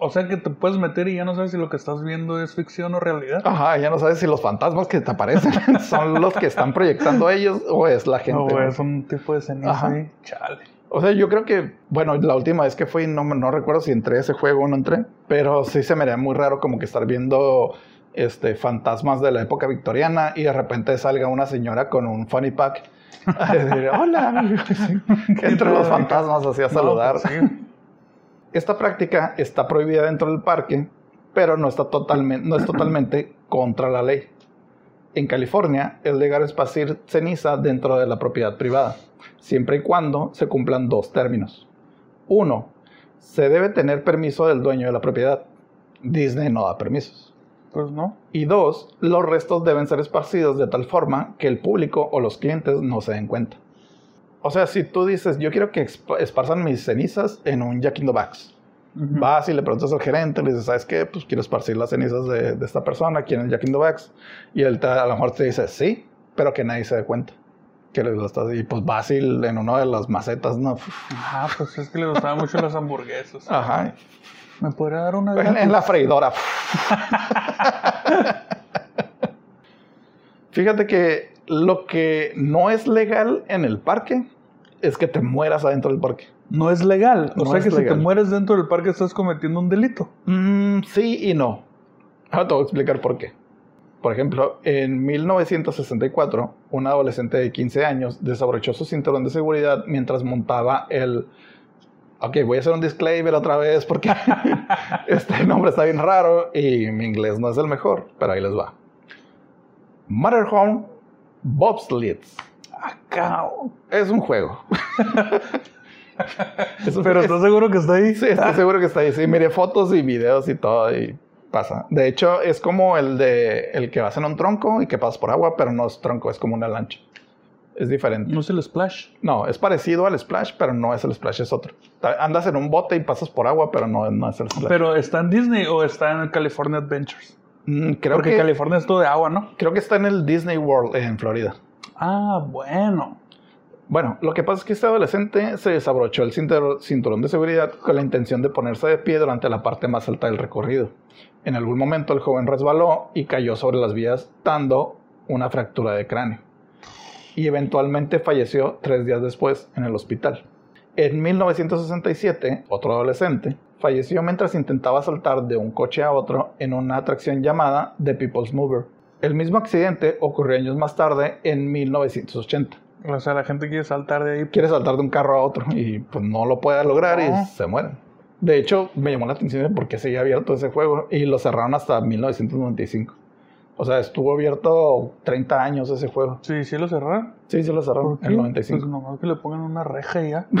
O sea que te puedes meter y ya no sabes si lo que estás viendo es ficción o realidad. Ajá, ya no sabes si los fantasmas que te aparecen son los que están proyectando ellos o es la gente. O es un tipo de ceniza Ajá. ahí. Chale. O sea, yo creo que, bueno, la última vez que fui, no, no recuerdo si entré a ese juego o no entré, pero sí se me haría muy raro como que estar viendo este, fantasmas de la época victoriana y de repente salga una señora con un funny pack a decir, hola, amigo", así, entre los fantasmas así a saludar. No, pues sí. Esta práctica está prohibida dentro del parque, pero no, está totalmente, no es totalmente contra la ley. En California es legal esparcir ceniza dentro de la propiedad privada, siempre y cuando se cumplan dos términos. Uno, se debe tener permiso del dueño de la propiedad. Disney no da permisos. Pues no. Y dos, los restos deben ser esparcidos de tal forma que el público o los clientes no se den cuenta. O sea, si tú dices, yo quiero que esparzan mis cenizas en un Jack in the Box, Ujú. vas y le preguntas al gerente, le dices, ¿sabes qué? Pues quiero esparcir las cenizas de, de esta persona aquí en el Jack in the Box. Y él te- a lo mejor te dice, sí, pero que nadie se dé cuenta. Que le estás, y pues vas y en una de las macetas, ¿no? Ah, pues es que le gustaban mucho las hamburguesas. Ajá. ¿Me podría dar una en la freidora. Fíjate que lo que no es legal en el parque es que te mueras adentro del parque. No es legal. O No sea que si te mueres dentro del parque estás cometiendo un delito. Mm, sí y no. Ahora te voy a explicar por qué. Por ejemplo, en 1964, un adolescente de 15 años desabrochó su cinturón de seguridad mientras montaba el... Ok, voy a hacer un disclaimer otra vez porque este nombre está bien raro y mi inglés no es el mejor, pero ahí les va. Matterhorn Bobsleds. Es un juego. Es un- Pero es- ¿estás seguro que está ahí? Sí, estoy seguro que está ahí. Sí, miré fotos y videos y todo y pasa. De hecho, es como el de el que vas en un tronco y que pasas por agua, pero no es tronco, es como una lancha. Es diferente. No es el splash. No, es parecido al splash, pero no es el splash, es otro. Andas en un bote y pasas por agua, pero no, no es el splash. ¿Pero está en Disney o está en el California Adventures? Mm, creo, Porque que, California es todo de agua, ¿no? creo que está en el Disney World en Florida. Ah, bueno. Bueno, lo que pasa es que este adolescente se desabrochó el cintur- cinturón de seguridad con la intención de ponerse de pie durante la parte más alta del recorrido. En algún momento el joven resbaló y cayó sobre las vías dando una fractura de cráneo. Y eventualmente falleció tres días después en el hospital. En 1967, otro adolescente falleció mientras intentaba saltar de un coche a otro en una atracción llamada The People's Mover. El mismo accidente ocurrió años más tarde, en 1980 O sea, la gente quiere saltar de ahí. quiere saltar de un carro a otro y pues no lo puede lograr No. y se mueren. De hecho, me llamó la atención de por qué seguía abierto ese juego y lo cerraron hasta 1995. O sea, estuvo abierto 30 años ese juego. Sí, sí lo cerraron. Sí, se lo cerraron en el Pues 95. nomás que le pongan una reja y ya.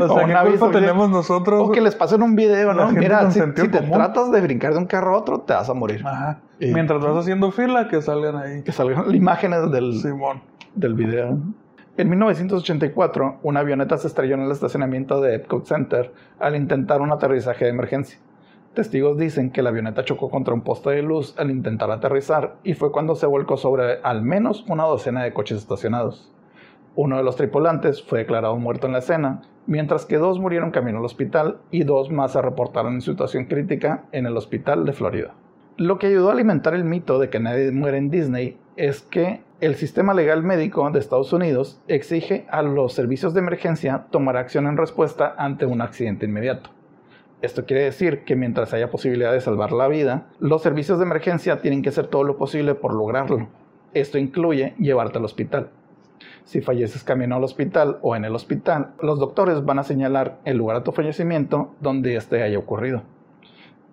O sea, ¿qué culpa tenemos nosotros? O que les pasen un video, ¿no? Mira, si, te tratas de brincar de un carro a otro, te vas a morir. Ajá. Y- Mientras vas haciendo fila, que salgan ahí. Que salgan imágenes del, Simón. del video. En 1984, una avioneta se estrelló en el estacionamiento de Epcot Center al intentar un aterrizaje de emergencia. Testigos dicen que la avioneta chocó contra un poste de luz al intentar aterrizar y fue cuando se volcó sobre al menos una docena de coches estacionados. Uno de los tripulantes fue declarado muerto en la escena, mientras que dos murieron camino al hospital y dos más se reportaron en situación crítica en el hospital de Florida. Lo que ayudó a alimentar el mito de que nadie muere en Disney es que el sistema legal médico de Estados Unidos exige a los servicios de emergencia tomar acción en respuesta ante un accidente inmediato. Esto quiere decir que mientras haya posibilidad de salvar la vida, los servicios de emergencia tienen que hacer todo lo posible por lograrlo. Esto incluye llevarte al hospital. Si falleces camino al hospital o en el hospital, los doctores van a señalar el lugar de tu fallecimiento donde este haya ocurrido.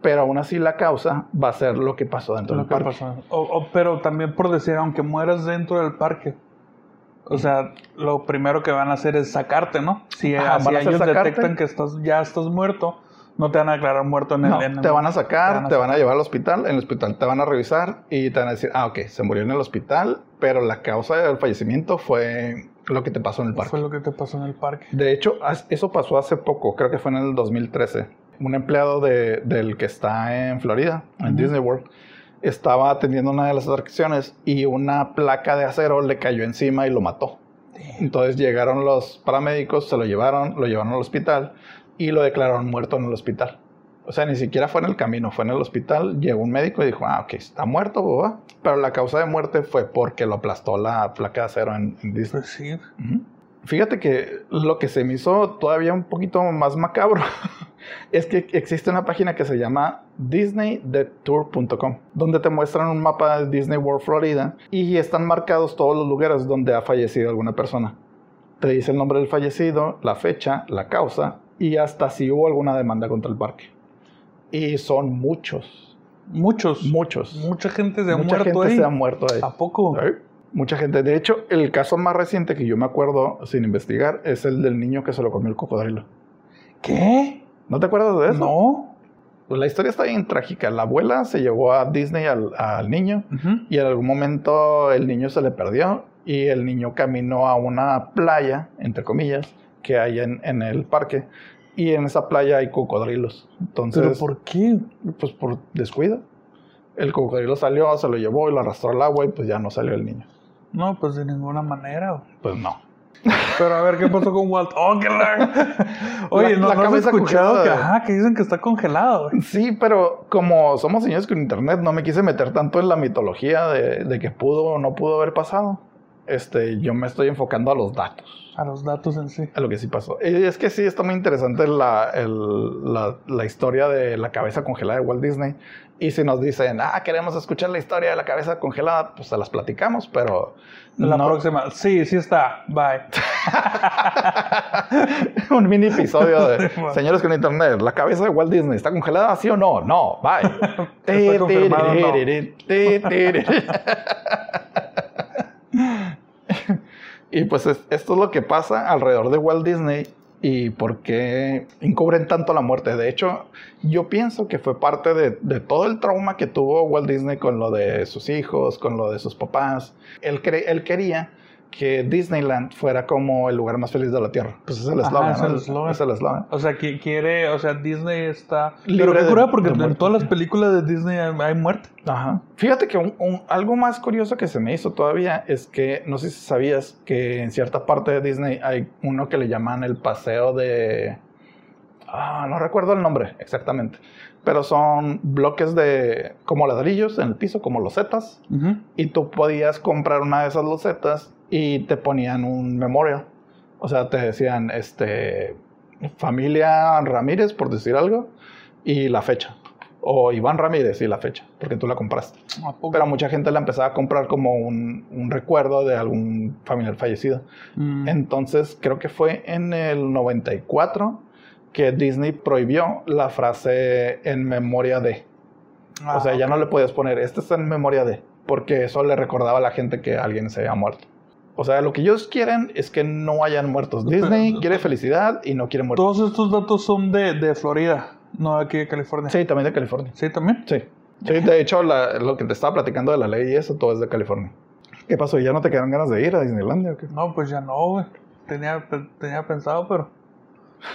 Pero aún así la causa va a ser lo que pasó dentro Lo del que parque. O- o- pero también por decir, aunque mueras dentro del parque, O sea, lo primero que van a hacer es sacarte, ¿no? Si, Ajá, si ellos sacarte. detectan que estás, ya estás muerto, no te van a declarar muerto en el... No, en el- te van a sacar, te van a llevar al hospital, en el hospital te van a revisar y te van a decir, ah, ok, se murió en el hospital, pero la causa del fallecimiento fue lo que te pasó en el ¿Qué parque. fue lo que te pasó en el parque? De hecho, eso pasó hace poco, creo que fue en el 2013. Un empleado de- del que está en Florida, en. Disney World, estaba atendiendo una de las atracciones y una placa de acero le cayó encima y lo mató. Entonces llegaron los paramédicos, se lo llevaron, lo llevaron al hospital y lo declararon muerto en el hospital. O sea, ni siquiera fue en el camino, fue en el hospital. Llegó un médico y dijo, ah, ok, está muerto, boba. Pero la causa de muerte fue porque lo aplastó la placa de acero en, en Disney. Pues sí. Ujú. Fíjate que lo que se me hizo todavía un poquito más macabro es que existe una página que se llama disneydeadtour.com donde te muestran un mapa de Disney World Florida y están marcados todos los lugares donde ha fallecido alguna persona. Te dice el nombre del fallecido, la fecha, la causa y hasta si hubo alguna demanda contra el parque. Y son muchos, Muchos. muchos. Mucha gente se ha Mucha muerto gente ahí. se ha muerto ahí. ¿A poco? Sí, Mucha gente. De hecho, el caso más reciente que yo me acuerdo sin investigar es el del niño que se lo comió el cocodrilo. ¿Qué? ¿No te acuerdas de eso? No. Pues la historia está bien trágica. La abuela se llevó a Disney al, al niño y en algún momento el niño se le perdió y el niño caminó a una playa, entre comillas, que hay en, en el parque. Y en esa playa hay cocodrilos. Entonces, ¿Pero por qué? pues por descuido. El cocodrilo salió, se lo llevó y lo arrastró al agua y pues ya no salió el niño. No, pues de ninguna manera. Pues no. Pero a ver, ¿qué pasó con Walt? ¡Oh, qué lar- Oye, La- no, la no has escuchado que, ajá, que dicen que está congelado. güey. Sí, pero como somos señores con internet, no me quise meter tanto en la mitología de, de que pudo o no pudo haber pasado. Este, yo me estoy enfocando a los datos, A los datos en sí. a lo que sí pasó. Y es que sí, está muy interesante la, el- la, la historia de la cabeza congelada de Walt Disney. Y si nos dicen, ah, queremos escuchar la historia de la cabeza congelada, pues se las platicamos, pero La no- próxima. Sí, sí está. Bye. un mini episodio de. Señores con Internet, la cabeza de Walt Disney, ¿está congelada, sí o no? No, bye. Está confirmado, no. Y pues es- esto es lo que pasa alrededor de Walt Disney y por qué encubren tanto la muerte. De hecho, yo pienso que fue parte de, todo el trauma que tuvo Walt Disney con lo de sus hijos, con lo de sus papás. Él, él quería que Disneyland fuera como el lugar más feliz de la Tierra. Pues es el eslogan, es ¿no? Es el eslogan. O sea, que quiere, o sea, Disney está... Libre Pero qué cura porque en todas las películas de Disney hay, muerte. Ajá. Fíjate que un- un- algo más curioso que se me hizo todavía es que no sé si sabías que en cierta parte de Disney hay uno que le llaman el paseo de... Ah, no recuerdo el nombre exactamente. Pero son bloques de como ladrillos en el piso, como losetas. Y tú podías comprar una de esas losetas y te ponían un memorial. O sea, te decían, este, familia Ramírez, por decir algo, y la fecha. O Iván Ramírez y la fecha, porque tú la compraste. Pero mucha gente la empezaba a comprar como un, un recuerdo de algún familiar fallecido. Mm. Entonces, creo que fue en el 94 que Disney prohibió la frase en memoria de. O sea, Ah, ya no le podías poner, este está en memoria de, porque eso le recordaba a la gente que alguien se había muerto. O sea, lo que ellos quieren es que no hayan muertos. Disney Pero- quiere felicidad y no quiere muertos. Todos estos datos son de, de Florida, no aquí de California. Sí, también de California. ¿Sí también? Sí. Sí, de hecho, la- lo que te estaba platicando de la ley y eso, todo es de California. ¿Qué pasó? ¿Ya no te quedan ganas de ir a Disneylandia o qué? No, pues ya no, güey. Tenía, tenía pensado, pero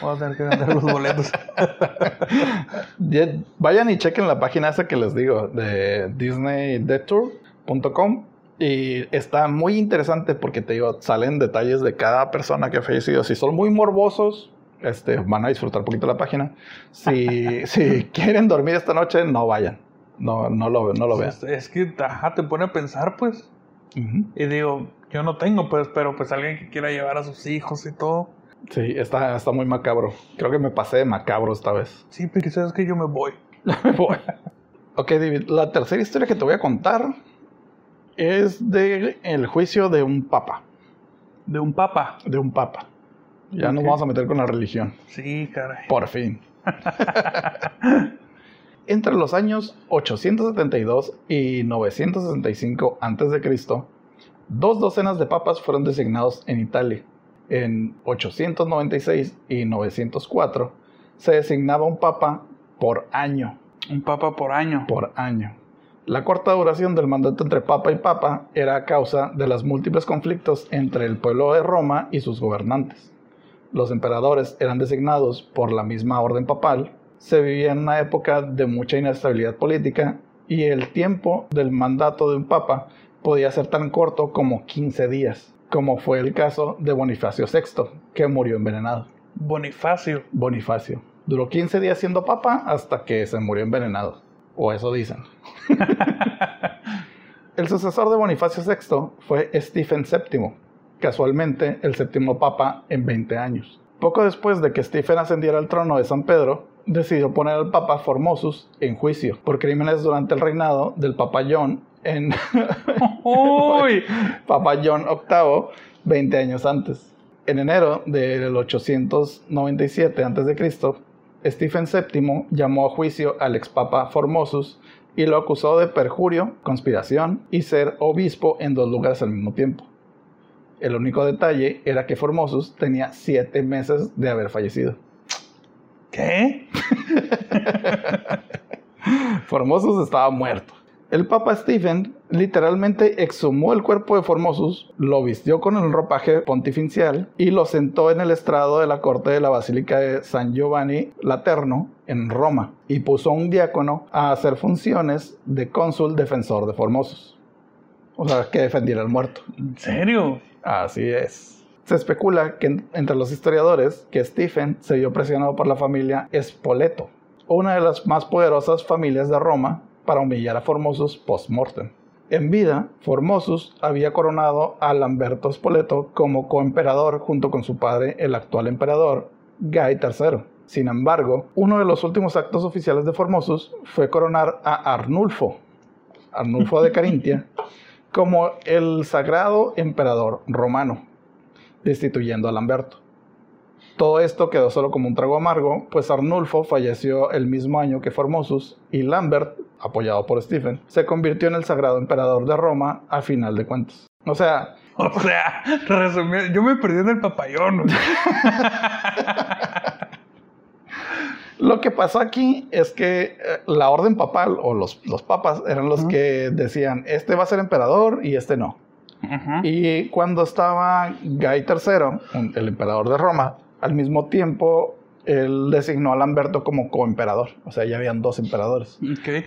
voy a tener que vender los boletos. Ya- Vayan y chequen la página esa que les digo, de disneydetour.com. Y está muy interesante porque te digo, salen detalles de cada persona que ha fallecido. Si son muy morbosos, este, van a disfrutar un poquito la página. Si, si quieren dormir esta noche, no vayan. No, no lo, no lo vean. es, es que, ajá, te pone a pensar, pues. Ujú. Y digo, yo no tengo, pues, pero pues alguien que quiera llevar a sus hijos y todo. Sí, está, está muy macabro. Creo que me pasé de macabro esta vez. Sí, pero sabes que yo me voy. Me voy. Ok, David, la tercera historia que te voy a contar es de el juicio de un papa. De un papa. De un papa. Ya nos Ok. vamos a meter con la religión. Sí, caray. Por fin. Entre los años 872 y 965 a.C., Dos docenas de papas fueron designados en Italia. En 896 y 904 se designaba un papa por año. Un papa por año. Por año. La corta duración del mandato entre papa y papa era a causa de los múltiples conflictos entre el pueblo de Roma y sus gobernantes. Los emperadores eran designados por la misma orden papal, se vivía en una época de mucha inestabilidad política y el tiempo del mandato de un papa podía ser tan corto como 15 días, como fue el caso de Bonifacio VI, que murió envenenado. Bonifacio. Bonifacio. Duró 15 días siendo papa hasta que se murió envenenado. O eso dicen. el sucesor de Bonifacio VI fue Stephen VII, casualmente el séptimo papa en 20 años. Poco después de que Stephen ascendiera al trono de San Pedro, decidió poner al Papa Formosus en juicio por crímenes durante el reinado del Papa John en Papa John VIII 20 años antes. En enero del 897 a.C., Stephen VII llamó a juicio al ex Papa Formosus y lo acusó de perjurio, conspiración y ser obispo en dos lugares al mismo tiempo. El único detalle era que Formosus tenía siete meses de haber fallecido. ¿Qué? Formosus estaba muerto. El Papa Stephen literalmente exhumó el cuerpo de Formosus, lo vistió con el ropaje pontificial y lo sentó en el estrado de la corte de la Basílica de San Giovanni Laterno en Roma y puso a un diácono a hacer funciones de cónsul defensor de Formosus. O sea, que defendiera al muerto. ¿En serio? Así es. Se especula que entre los historiadores que Stephen se vio presionado por la familia Spoleto, una de las más poderosas familias de Roma, para humillar a Formosus post-mortem. En vida, Formosus había coronado a Lamberto Spoleto como coemperador junto con su padre, el actual emperador, Guy III. Sin embargo, uno de los últimos actos oficiales de Formosus fue coronar a Arnulfo, Arnulfo de Carintia, como el sagrado emperador romano destituyendo a Lamberto. Todo esto quedó solo como un trago amargo, pues Arnulfo falleció el mismo año que Formosus y Lambert, apoyado por Stephen, se convirtió en el sagrado emperador de Roma a final de cuentas. O sea... O sea, yo me perdí en el papayón. Lo que pasó aquí es que eh, la orden papal o los, los papas eran los que decían, este va a ser emperador y este no. Y cuando estaba Guy III, el emperador de Roma, al mismo tiempo él designó a Lamberto como coemperador. O sea, ya habían dos emperadores.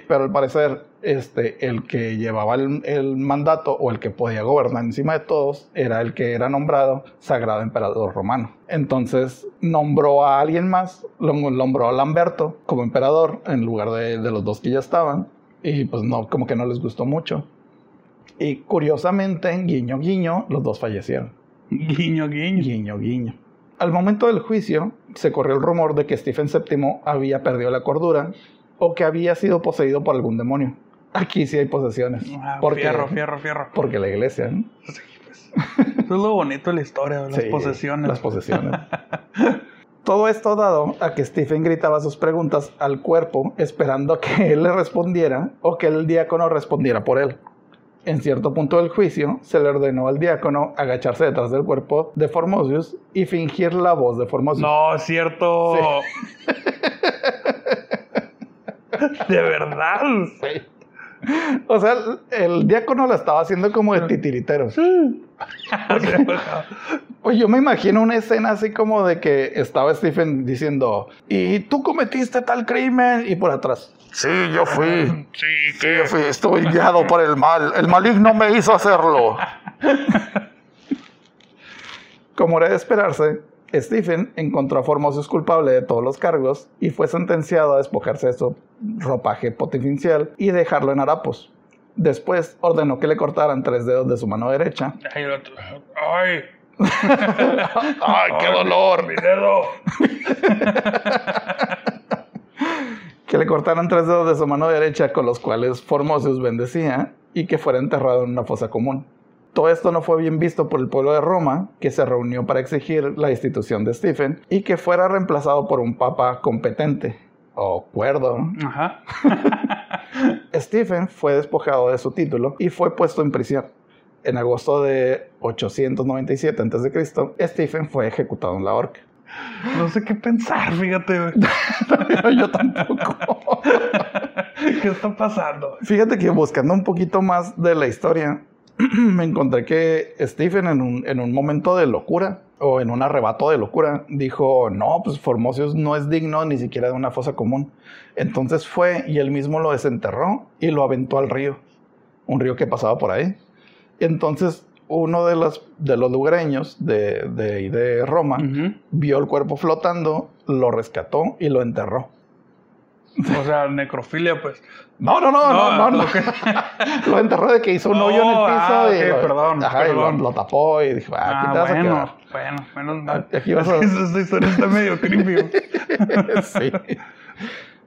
Pero al parecer, este, el que llevaba el, mandato o el que podía gobernar encima de todos era el que era nombrado sagrado emperador romano. Entonces nombró a alguien más, lo nombró a Lamberto como emperador en lugar de, de los dos que ya estaban. Y pues no, como que no les gustó mucho. Y curiosamente, guiño guiño, los dos fallecieron. Guiño guiño. Guiño guiño. Al momento del juicio, se corrió el rumor de que Stephen VII había perdido la cordura o que había sido poseído por algún demonio. Aquí sí hay posesiones. Ah, porque, fierro, fierro, fierro. Porque la iglesia. ¿no? Sí, pues. Eso es lo bonito de la historia, las posesiones. Las posesiones. Todo esto dado a que Stephen gritaba sus preguntas al cuerpo esperando que él le respondiera o que el diácono respondiera por él. En cierto punto del juicio, se le ordenó al diácono agacharse detrás del cuerpo de Formosius y fingir la voz de Formosius. No, es cierto. ¿De verdad? Sí. O sea, el, diácono la estaba haciendo como de titiritero. Oye, yo me imagino una escena así como de que estaba Stephen diciendo, y tú cometiste tal crimen, y por atrás, Sí, yo fui. Sí, que... yo fui. Estuve guiado por el mal. El maligno me hizo hacerlo. Como era de esperarse, Stephen encontró a Formosus culpable de todos los cargos y fue sentenciado a despojarse de su ropaje potencial y dejarlo en harapos. Después ordenó que le cortaran tres dedos de su mano derecha. ¡Ay! ¡Ay, qué dolor! ¡Mi dedo! Que le cortaran tres dedos de su mano derecha con los cuales Formosus bendecía y que fuera enterrado en una fosa común. Todo esto no fue bien visto por el pueblo de Roma, que se reunió para exigir la institución de Stephen y que fuera reemplazado por un papa competente o cuerdo. Stephen fue despojado de su título y fue puesto en prisión. en agosto de 897 a.C., Stephen fue ejecutado en la horca. No sé qué pensar, fíjate. güey. Yo tampoco. ¿Qué está pasando? Fíjate que buscando un poquito más de la historia, me encontré que Stephen en un, en un momento de locura o en un arrebato de locura dijo, no, pues Formosius no es digno ni siquiera de una fosa común. Entonces fue y él mismo lo desenterró y lo aventó al río, un río que pasaba por ahí. Entonces uno de los, de los lugareños de, de, de Roma vio el cuerpo flotando, lo rescató y lo enterró. O sea, necrofilia, pues. No, no, no, no, no. Lo enterró de que hizo un hoyo en el piso ah, y, lo, perdón, ajá, y lo- tapó y dijo, ah, aquí Ah, te vas a bueno, bueno, menos mal. Aquí vas a- Es que Esta historia está medio creepy. sí.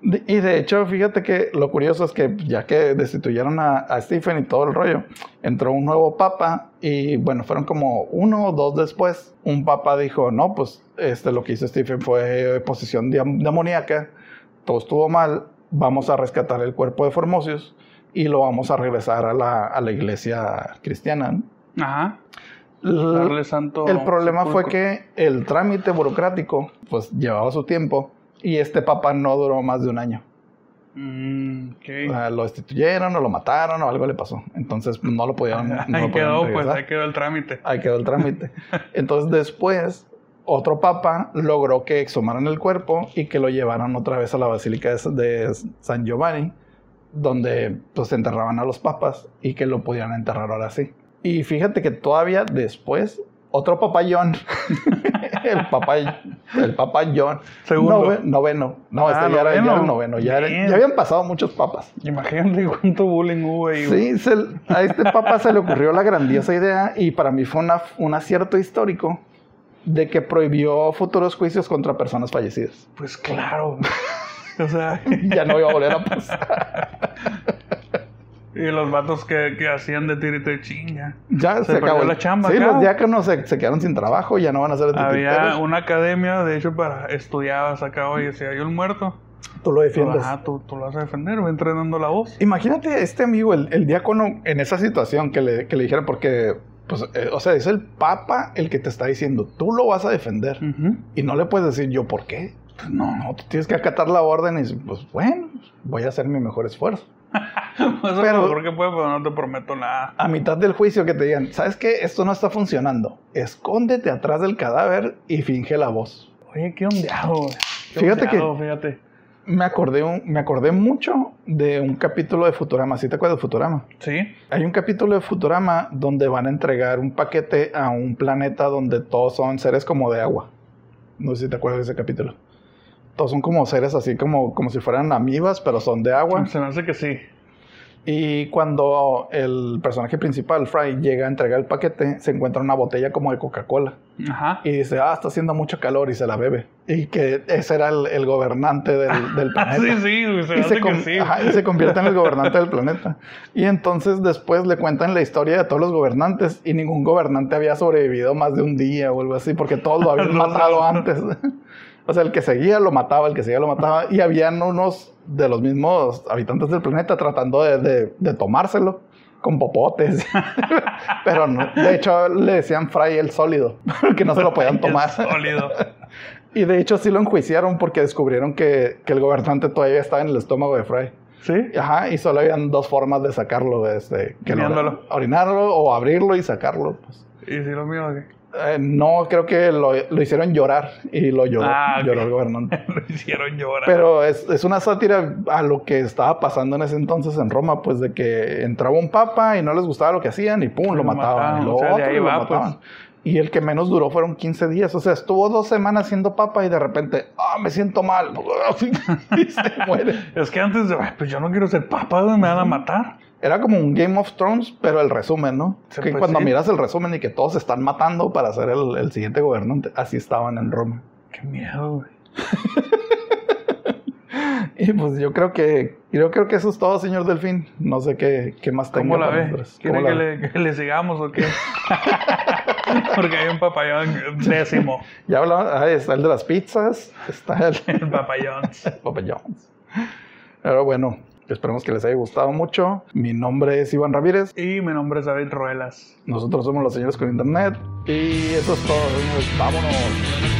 Y de hecho, fíjate que lo curioso es que ya que destituyeron a, a Stephen y todo el rollo, entró un nuevo papa y bueno, fueron como uno o dos después. Un papa dijo, no, pues este, lo que hizo Stephen fue posesión diam- demoníaca, todo estuvo mal, vamos a rescatar el cuerpo de Formosius y lo vamos a regresar a la, a la iglesia cristiana. Ajá. Darle santo. el problema fue que el trámite burocrático pues llevaba su tiempo y este papa no duró más de un año. Mm, ok. O sea, lo destituyeron o lo mataron o algo le pasó. Entonces pues, no lo podían. no lo ahí podían quedó, pues, ahí quedó el trámite. Ahí quedó el trámite. Entonces después otro papa logró que exhumaran el cuerpo y que lo llevaran otra vez a la Basílica de, de San Giovanni, donde pues enterraban a los papas y que lo pudieran enterrar ahora sí. Y fíjate que todavía después otro papa John, el papa el papa John, Segundo. nove- noveno, no, Ah, este ya era, ya era el noveno. ya, era- ya habían pasado muchos papas. Imagínate cuánto bullying hubo ahí. Sí, se- a este papa se le ocurrió la grandiosa idea y para mí fue una- un acierto histórico de que prohibió futuros juicios contra personas fallecidas. Pues claro. o sea, Ya no iba a volver a pasar. Y los vatos que, que hacían de tirito de chinga. Ya se, Se acabó la chamba Sí, acá. los diáconos se, se quedaron sin trabajo, ya no van a ser Había titiritero. una academia, de hecho, para estudiabas acá, oye, si hay un muerto, Tú lo defiendes. ajá, tú, tú lo vas a defender, va entrenando la voz. Imagínate este amigo, el, el diácono, en esa situación que le, que le dijera, porque, pues, eh, o sea, es el papa el que te está diciendo, tú lo vas a defender. Ujú. Y no le puedes decir yo por qué. Pues no, no, tú tienes que acatar la orden y pues bueno, voy a hacer mi mejor esfuerzo. Eso es Pero- lo que puedo, pero no te prometo nada. A mitad del juicio que te digan, ¿sabes qué? Esto no está funcionando. Escóndete atrás del cadáver y finge la voz. Oye, qué ondeado. Qué Fíjate que- Fíjate. Me acordé, un- me acordé mucho de un capítulo de Futurama. ¿Sí te acuerdas de Futurama? Sí. Hay un capítulo de Futurama donde van a entregar un paquete a un planeta donde todos son seres como de agua. No sé si te acuerdas de ese capítulo. Todos son como seres así como, como si fueran amibas, pero son de agua. Se me hace que sí. Y cuando el personaje principal, Fry, llega a entregar el paquete, se encuentra una botella como de Coca-Cola. Ajá. Y dice, ah, está haciendo mucho calor y se la bebe. Y que ese era el, el gobernante del, del planeta. Sí, sí, se Y hace se, que sí. ajá, y se convierte en el gobernante del planeta. Y entonces después le cuentan la historia de todos los gobernantes y ningún gobernante había sobrevivido más de un día o algo así porque todos lo habían matado antes. o sea, el que seguía lo mataba, el que seguía lo mataba y habían unos de los mismos habitantes del planeta tratando de, de- de tomárselo con popotes. Pero no, de hecho le decían Fry el sólido porque no se lo podían tomar. Sólido. Y de hecho sí lo enjuiciaron porque descubrieron que, que el gobernante todavía estaba en el estómago de Fry. ¿Sí? Ajá, y solo habían dos formas de sacarlo, este, que lo- orinarlo o abrirlo y sacarlo. pues. ¿Y si lo mío qué? Eh, no, creo que lo, lo hicieron llorar y lo lloró, Ah, lloró el gobernante. lo hicieron llorar. Pero es, es una sátira a lo que estaba pasando en ese entonces en Roma, pues de que entraba un papa y no les gustaba lo que hacían y pum, lo, Lo mataban. mataban, Y lo o sea, de otro ahí y lo va, mataban. pues. Y el que menos duró fueron 15 días. O sea, estuvo dos semanas siendo papa y de repente, ah, me siento mal. y se muere. Es que antes de, "Ay, pues yo no quiero ser papa, me van a matar. Era como un Game of Thrones, pero el resumen, ¿no? Sí, que pues cuando sí. miras el resumen y que todos se están matando para ser el, el siguiente gobernante, así estaban en Roma. Qué miedo, güey. Y pues yo creo que yo creo que eso es todo, señor Delfín. No sé qué, qué más tengo ¿Cómo la ve? ¿Quiere ¿Cómo que le, que le sigamos o qué? Porque hay un papayón décimo. Ya hablamos, ah, está el de las pizzas, está el, El papayón. Papa John's. Pero bueno, Esperemos que les haya gustado mucho. Mi nombre es Iván Ramírez. Y mi nombre es David Ruelas. Nosotros somos los señores con internet. Y eso es todo. Vámonos.